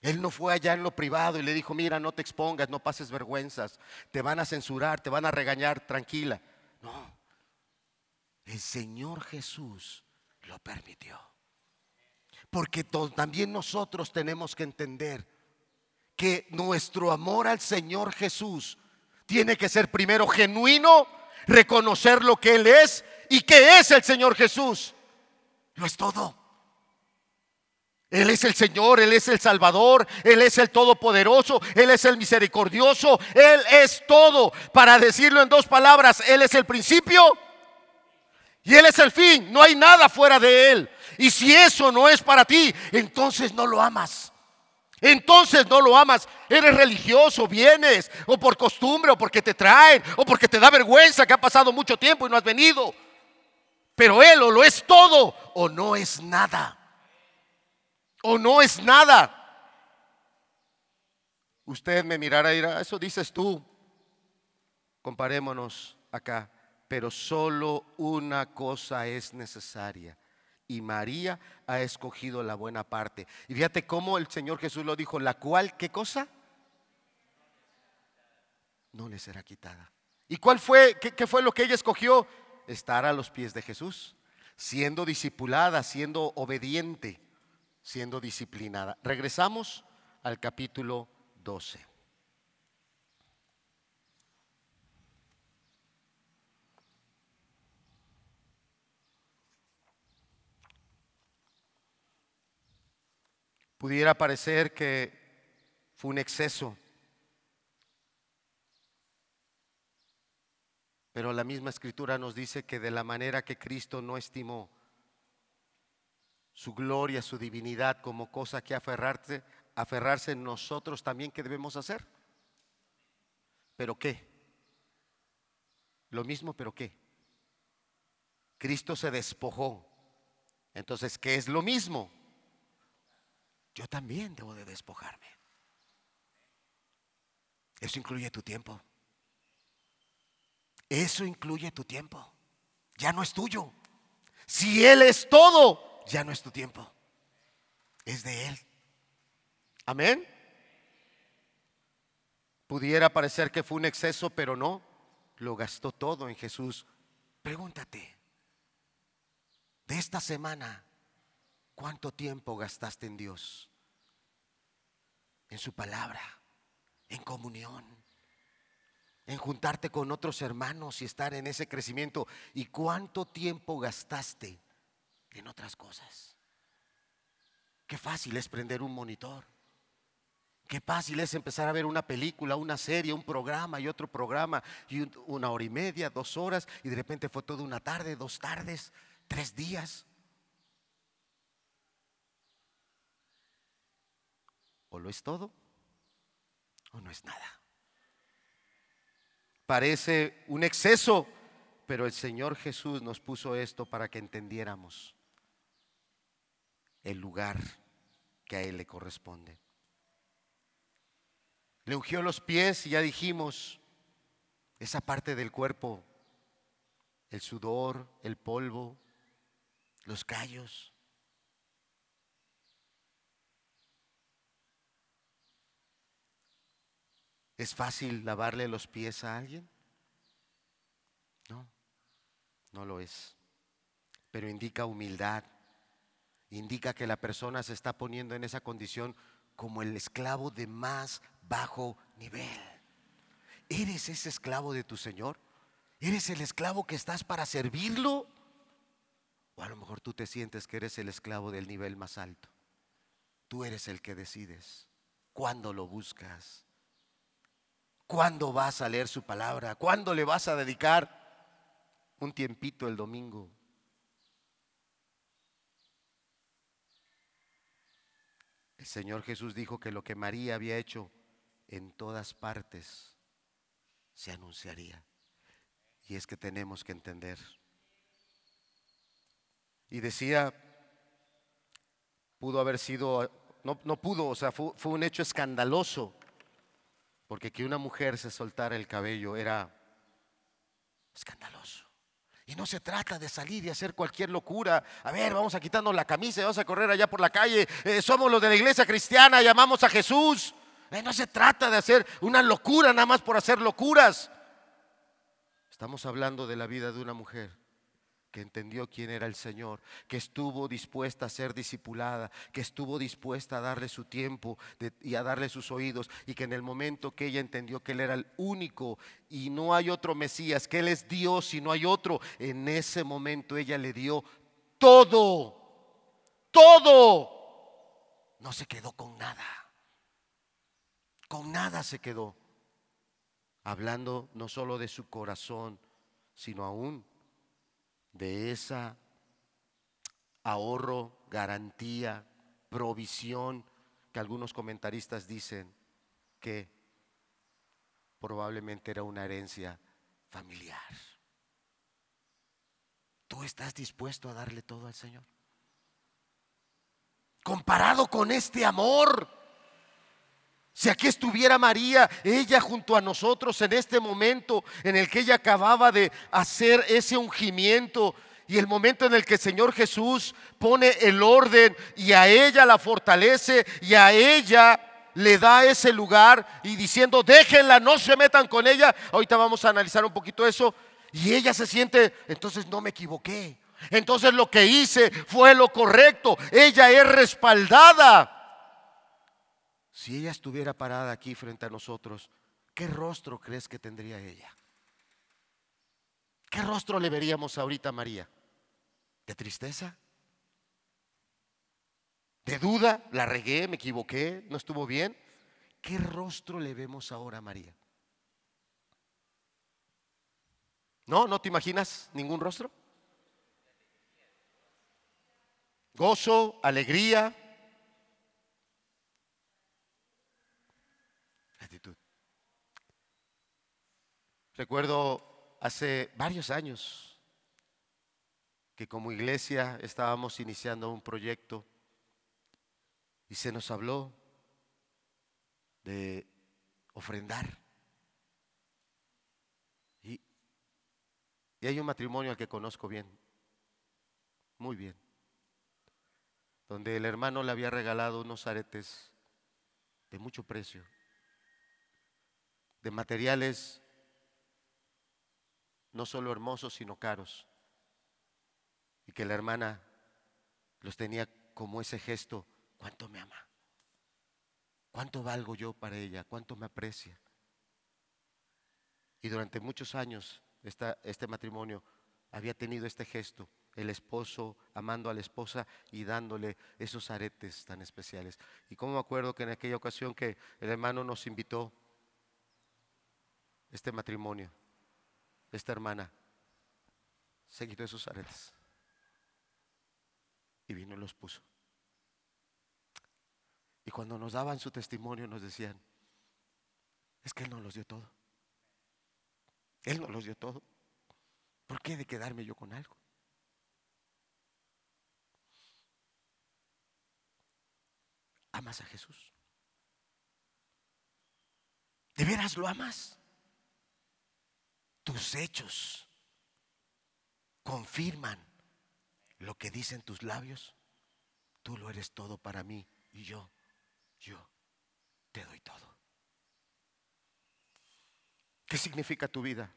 Él no fue allá en lo privado y le dijo, mira, no te expongas, no pases vergüenzas, te van a censurar, te van a regañar, tranquila. No, el Señor Jesús lo permitió. Porque también nosotros tenemos que entender que nuestro amor al Señor Jesús tiene que ser primero genuino, reconocer lo que Él es y que es el Señor Jesús. Lo es todo. Él es el Señor, Él es el Salvador, Él es el Todopoderoso, Él es el Misericordioso, Él es todo. Para decirlo en dos palabras, Él es el principio y Él es el fin. No hay nada fuera de Él. Y si eso no es para ti, entonces no lo amas. Entonces no lo amas, eres religioso, vienes, o por costumbre, o porque te traen, o porque te da vergüenza que ha pasado mucho tiempo y no has venido. Pero Él o lo es todo, o no es nada. O no es nada. Usted me mirará y dirá, eso dices tú. Comparémonos acá. Pero solo una cosa es necesaria y María ha escogido la buena parte. Y fíjate cómo el Señor Jesús lo dijo, la cual, ¿qué cosa? No le será quitada. ¿Y cuál fue, qué, fue lo que ella escogió? Estar a los pies de Jesús, siendo discipulada, siendo obediente, siendo disciplinada. Regresamos al capítulo 12. Pudiera parecer que fue un exceso, pero la misma escritura nos dice que de la manera que Cristo no estimó su gloria, su divinidad como cosa que aferrarse, aferrarse nosotros también que debemos hacer. ¿Pero qué? Lo mismo, pero qué? Cristo se despojó. Entonces, ¿qué es lo mismo? Yo también debo de despojarme. Eso incluye tu tiempo. Eso incluye tu tiempo. Ya no es tuyo. Si Él es todo, ya no es tu tiempo. Es de Él. Amén. Pudiera parecer que fue un exceso, pero no. Lo gastó todo en Jesús. Pregúntate, de esta semana, ¿Cuánto tiempo gastaste en Dios? En su palabra. en comunión, en juntarte con otros hermanos y estar en ese crecimiento. ¿Y cuánto tiempo gastaste en otras cosas? Qué fácil es prender un monitor. Qué fácil es empezar a ver una película, una serie, un programa y otro programa, y una hora y media, dos horas, y de repente fue toda una tarde, dos tardes, tres días. Lo es todo o no es nada. Parece un exceso, pero el Señor Jesús nos puso esto para que entendiéramos el lugar que a Él le corresponde. Le ungió los pies y ya dijimos, esa parte del cuerpo, el sudor, el polvo, los callos. ¿Es fácil lavarle los pies a alguien? No, no lo es. Pero indica humildad. Indica que la persona se está poniendo en esa condición como el esclavo de más bajo nivel. ¿Eres ese esclavo de tu Señor? ¿Eres el esclavo que estás para servirlo? O a lo mejor tú te sientes que eres el esclavo del nivel más alto. Tú eres el que decides cuándo lo buscas, cuándo vas a leer su palabra, cuándo le vas a dedicar un tiempito el domingo. El Señor Jesús dijo que lo que María había hecho en todas partes se anunciaría. Y es que tenemos que entender. Y decía, pudo haber sido, no, pudo, o sea, fue un hecho escandaloso, porque que una mujer se soltara el cabello era escandaloso. Y no se trata de salir y hacer cualquier locura. A ver, vamos a quitarnos la camisa y vamos a correr allá por la calle. Eh, somos los de la iglesia cristiana, llamamos a Jesús. Eh, no se trata de hacer una locura nada más por hacer locuras. Estamos hablando de la vida de una mujer que entendió quién era el Señor, que estuvo dispuesta a ser discipulada, que estuvo dispuesta a darle su tiempo y a darle sus oídos, y que en el momento que ella entendió que Él era el único y no hay otro Mesías, que Él es Dios y no hay otro, en ese momento ella le dio todo, todo. No se quedó con nada, con nada se quedó, hablando no solo de su corazón, sino aún de esa ahorro, garantía, provisión que algunos comentaristas dicen que probablemente era una herencia familiar. ¿Tú estás dispuesto a darle todo al Señor? Comparado con este amor, si aquí estuviera María, ella junto a nosotros en este momento en el que ella acababa de hacer ese ungimiento y el momento en el que el Señor Jesús pone el orden y a ella la fortalece y a ella le da ese lugar y diciendo, déjenla, no se metan con ella. Ahorita vamos a analizar un poquito eso. Y ella se siente, entonces no me equivoqué. Entonces lo que hice fue lo correcto. Ella es respaldada si ella estuviera parada aquí frente a nosotros, ¿qué rostro crees que tendría ella? ¿Qué rostro le veríamos ahorita a María? ¿De tristeza? ¿De duda? ¿La regué? ¿Me equivoqué? ¿No estuvo bien? ¿Qué rostro le vemos ahora a María? ¿No? ¿No te imaginas ningún rostro? Gozo, alegría, Recuerdo hace varios años que como iglesia estábamos iniciando un proyecto y se nos habló de ofrendar. Y, y, hay un matrimonio al que conozco bien, muy bien, donde el hermano le había regalado unos aretes de mucho precio, de materiales no solo hermosos, sino caros. Y que la hermana los tenía como ese gesto, ¿cuánto me ama? ¿Cuánto valgo yo para ella? ¿Cuánto me aprecia? Y durante muchos años este matrimonio había tenido este gesto, el esposo amando a la esposa y dándole esos aretes tan especiales. Y como me acuerdo que en aquella ocasión que el hermano nos invitó, este matrimonio, esta hermana, se quitó esos aretes y vino y los puso. Y cuando nos daban su testimonio nos decían, es que Él no los dio todo. Él no los dio todo. ¿Por qué de quedarme yo con algo? ¿Amas a Jesús? ¿De veras lo amas? Tus hechos confirman lo que dicen tus labios. Tú lo eres todo para mí y yo, yo te doy todo. ¿Qué significa tu vida?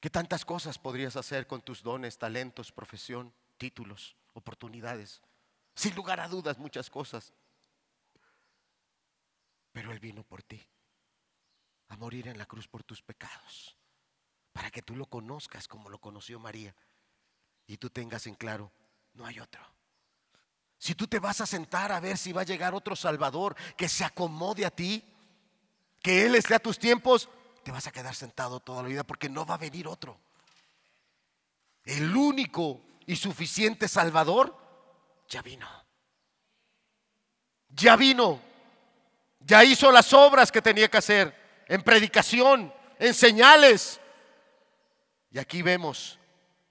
¿Qué tantas cosas podrías hacer con tus dones, talentos, profesión, títulos, oportunidades? Sin lugar a dudas, muchas cosas. Pero Él vino por ti, a morir en la cruz por tus pecados, para que tú lo conozcas como lo conoció María y tú tengas en claro, no hay otro. Si tú te vas a sentar a ver si va a llegar otro Salvador que se acomode a ti, que Él esté a tus tiempos, te vas a quedar sentado toda la vida porque no va a venir otro. El único y suficiente Salvador ya vino. Ya vino. Ya hizo las obras que tenía que hacer en predicación, en señales. Y aquí vemos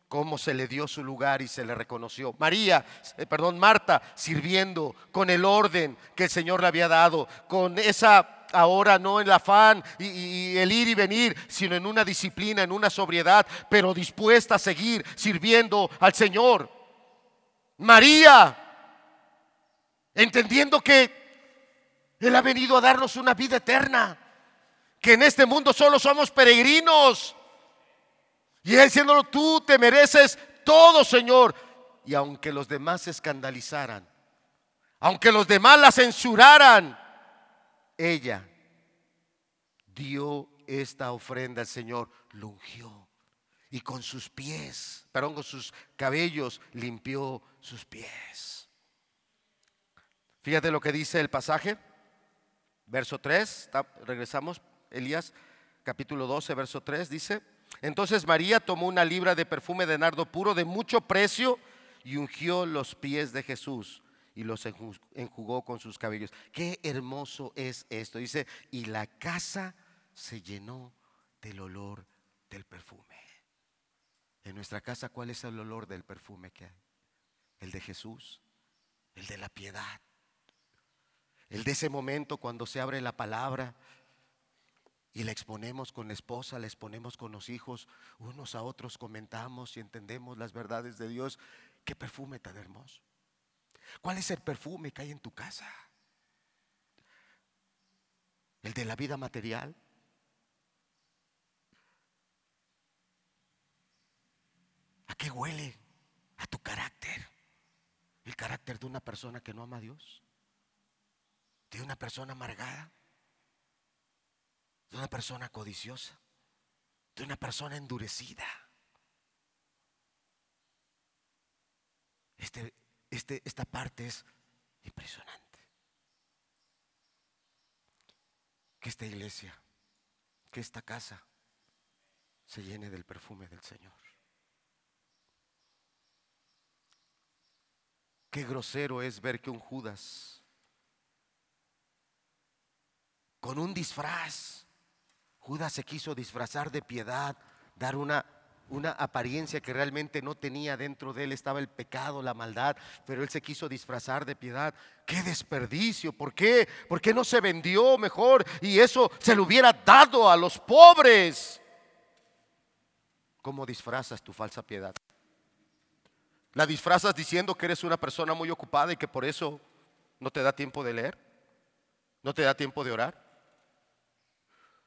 cómo se le dio su lugar y se le reconoció. María, eh, perdón, Marta, sirviendo con el orden que el Señor le había dado, con esa ahora no el afán y, el ir y venir, sino en una disciplina, en una sobriedad, pero dispuesta a seguir sirviendo al Señor. María, entendiendo que Él ha venido a darnos una vida eterna, que en este mundo solo somos peregrinos. Y Él diciéndolo, tú te mereces todo, Señor. Y aunque los demás se escandalizaran, aunque los demás la censuraran, ella dio esta ofrenda al Señor, lo ungió y con sus pies, perdón, con sus cabellos limpió sus pies. Fíjate lo que dice el pasaje, verso 3, regresamos, Elías, capítulo 12, verso 3, dice, entonces María tomó una libra de perfume de nardo puro de mucho precio y ungió los pies de Jesús y los enjugó con sus cabellos. Qué hermoso es esto. Dice, y la casa se llenó del olor del perfume. En nuestra casa, ¿cuál es el olor del perfume que hay? El de Jesús, el de la piedad, el de ese momento cuando se abre la palabra y la exponemos con la esposa, la exponemos con los hijos, unos a otros comentamos y entendemos las verdades de Dios. Qué perfume tan hermoso. ¿Cuál es el perfume que hay en tu casa? ¿El de la vida material? ¿A qué huele? A tu carácter. El carácter de una persona que no ama a Dios. De una persona amargada. De una persona codiciosa. De una persona endurecida. Este este, esta parte es impresionante. Que esta iglesia, que esta casa se llene del perfume del Señor. Qué grosero es ver que un Judas, con un disfraz, Judas se quiso disfrazar de piedad, dar una una apariencia que realmente no tenía dentro de él, estaba el pecado, la maldad, pero él se quiso disfrazar de piedad. ¡Qué desperdicio! ¿Por qué? ¿Por qué no se vendió mejor y eso se lo hubiera dado a los pobres? ¿Cómo disfrazas tu falsa piedad? ¿La disfrazas diciendo que eres una persona muy ocupada y que por eso no te da tiempo de leer? ¿No te da tiempo de orar?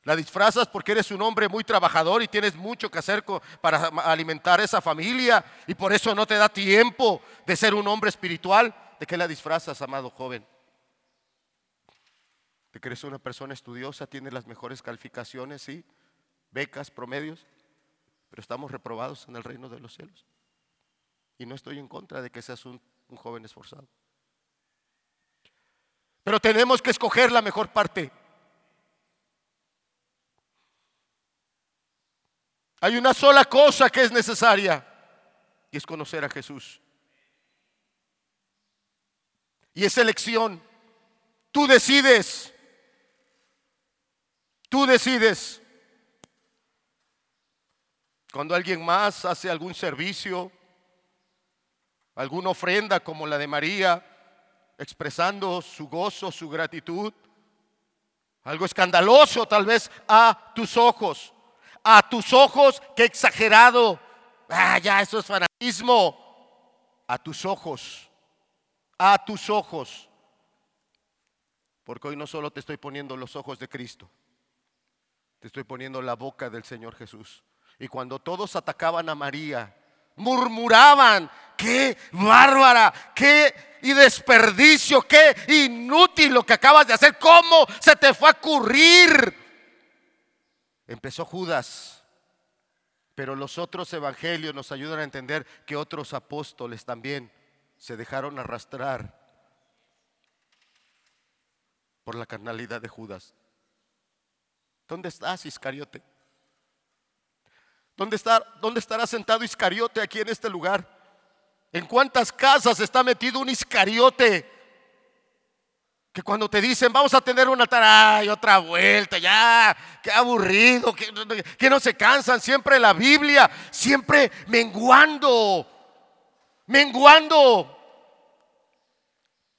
La disfrazas porque eres un hombre muy trabajador y tienes mucho que hacer para alimentar esa familia y por eso no te da tiempo de ser un hombre espiritual. ¿De qué la disfrazas, amado joven? ¿Te crees una persona estudiosa? ¿Tienes las mejores calificaciones? ¿Sí? ¿Becas, promedios? Pero estamos reprobados en el reino de los cielos. Y no estoy en contra de que seas un, un joven esforzado. Pero tenemos que escoger la mejor parte. Hay una sola cosa que es necesaria y es conocer a Jesús. Y es elección. Tú decides. Tú decides. Cuando alguien más hace algún servicio, alguna ofrenda como la de María, expresando su gozo, su gratitud, algo escandaloso tal vez a tus ojos, a tus ojos, qué exagerado, ah, ya eso es fanatismo, a tus ojos, a tus ojos, porque hoy no solo te estoy poniendo los ojos de Cristo, te estoy poniendo la boca del Señor Jesús. Y cuando todos atacaban a María, murmuraban, qué bárbara, qué y desperdicio, qué inútil lo que acabas de hacer, cómo se te fue a ocurrir. Empezó Judas, pero los otros evangelios nos ayudan a entender que otros apóstoles también se dejaron arrastrar por la carnalidad de Judas. ¿Dónde estás, Iscariote? ¿Dónde, está, ¿Dónde estará sentado Iscariote aquí en este lugar? ¿En cuántas casas está metido un Iscariote? Que cuando te dicen, vamos a tener un altar, ay, otra vuelta, ya, qué aburrido, que, que no se cansan, siempre la Biblia, siempre menguando, menguando,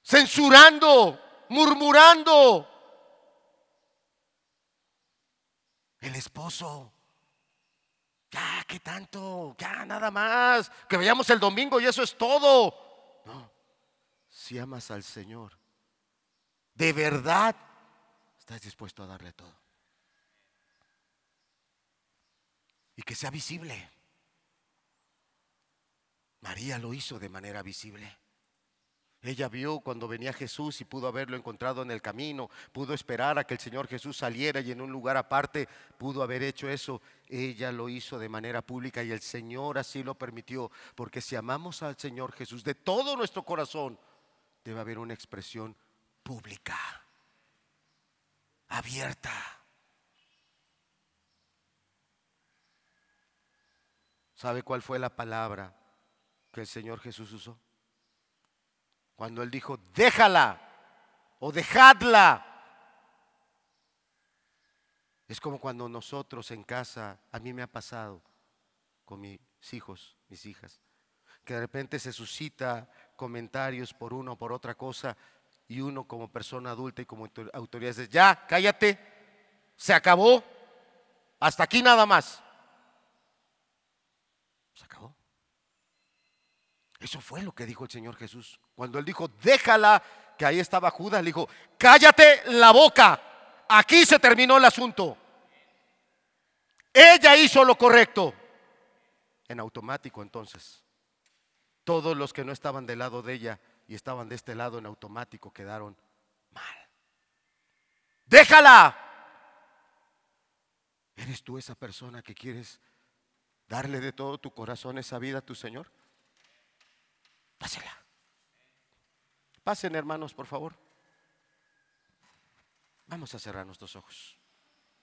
censurando, murmurando. El esposo ya, ¿qué tanto? Ya, nada más. Que veamos el domingo y eso es todo. No, si amas al Señor, de verdad, estás dispuesto a darle todo. Y que sea visible. María lo hizo de manera visible. Ella vio cuando venía Jesús y pudo haberlo encontrado en el camino, pudo esperar a que el Señor Jesús saliera y en un lugar aparte pudo haber hecho eso. Ella lo hizo de manera pública y el Señor así lo permitió, porque si amamos al Señor Jesús de todo nuestro corazón, debe haber una expresión pública, abierta. ¿Sabe cuál fue la palabra que el Señor Jesús usó? Cuando él dijo, déjala o dejadla. Es como cuando nosotros en casa, a mí me ha pasado con mis hijos, mis hijas, que de repente se suscita comentarios por uno o por otra cosa y uno como persona adulta y como autoridad dice, ya, cállate, se acabó, hasta aquí nada más. Se acabó. Eso fue lo que dijo el Señor Jesús. Cuando él dijo, déjala, que ahí estaba Judas, le dijo, cállate la boca. Aquí se terminó el asunto. Ella hizo lo correcto. En automático entonces. Todos los que no estaban del lado de ella y estaban de este lado en automático quedaron mal. Déjala. ¿Eres tú esa persona que quieres darle de todo tu corazón esa vida a tu Señor? Pásela. Pasen hermanos, por favor. Vamos a cerrar nuestros ojos.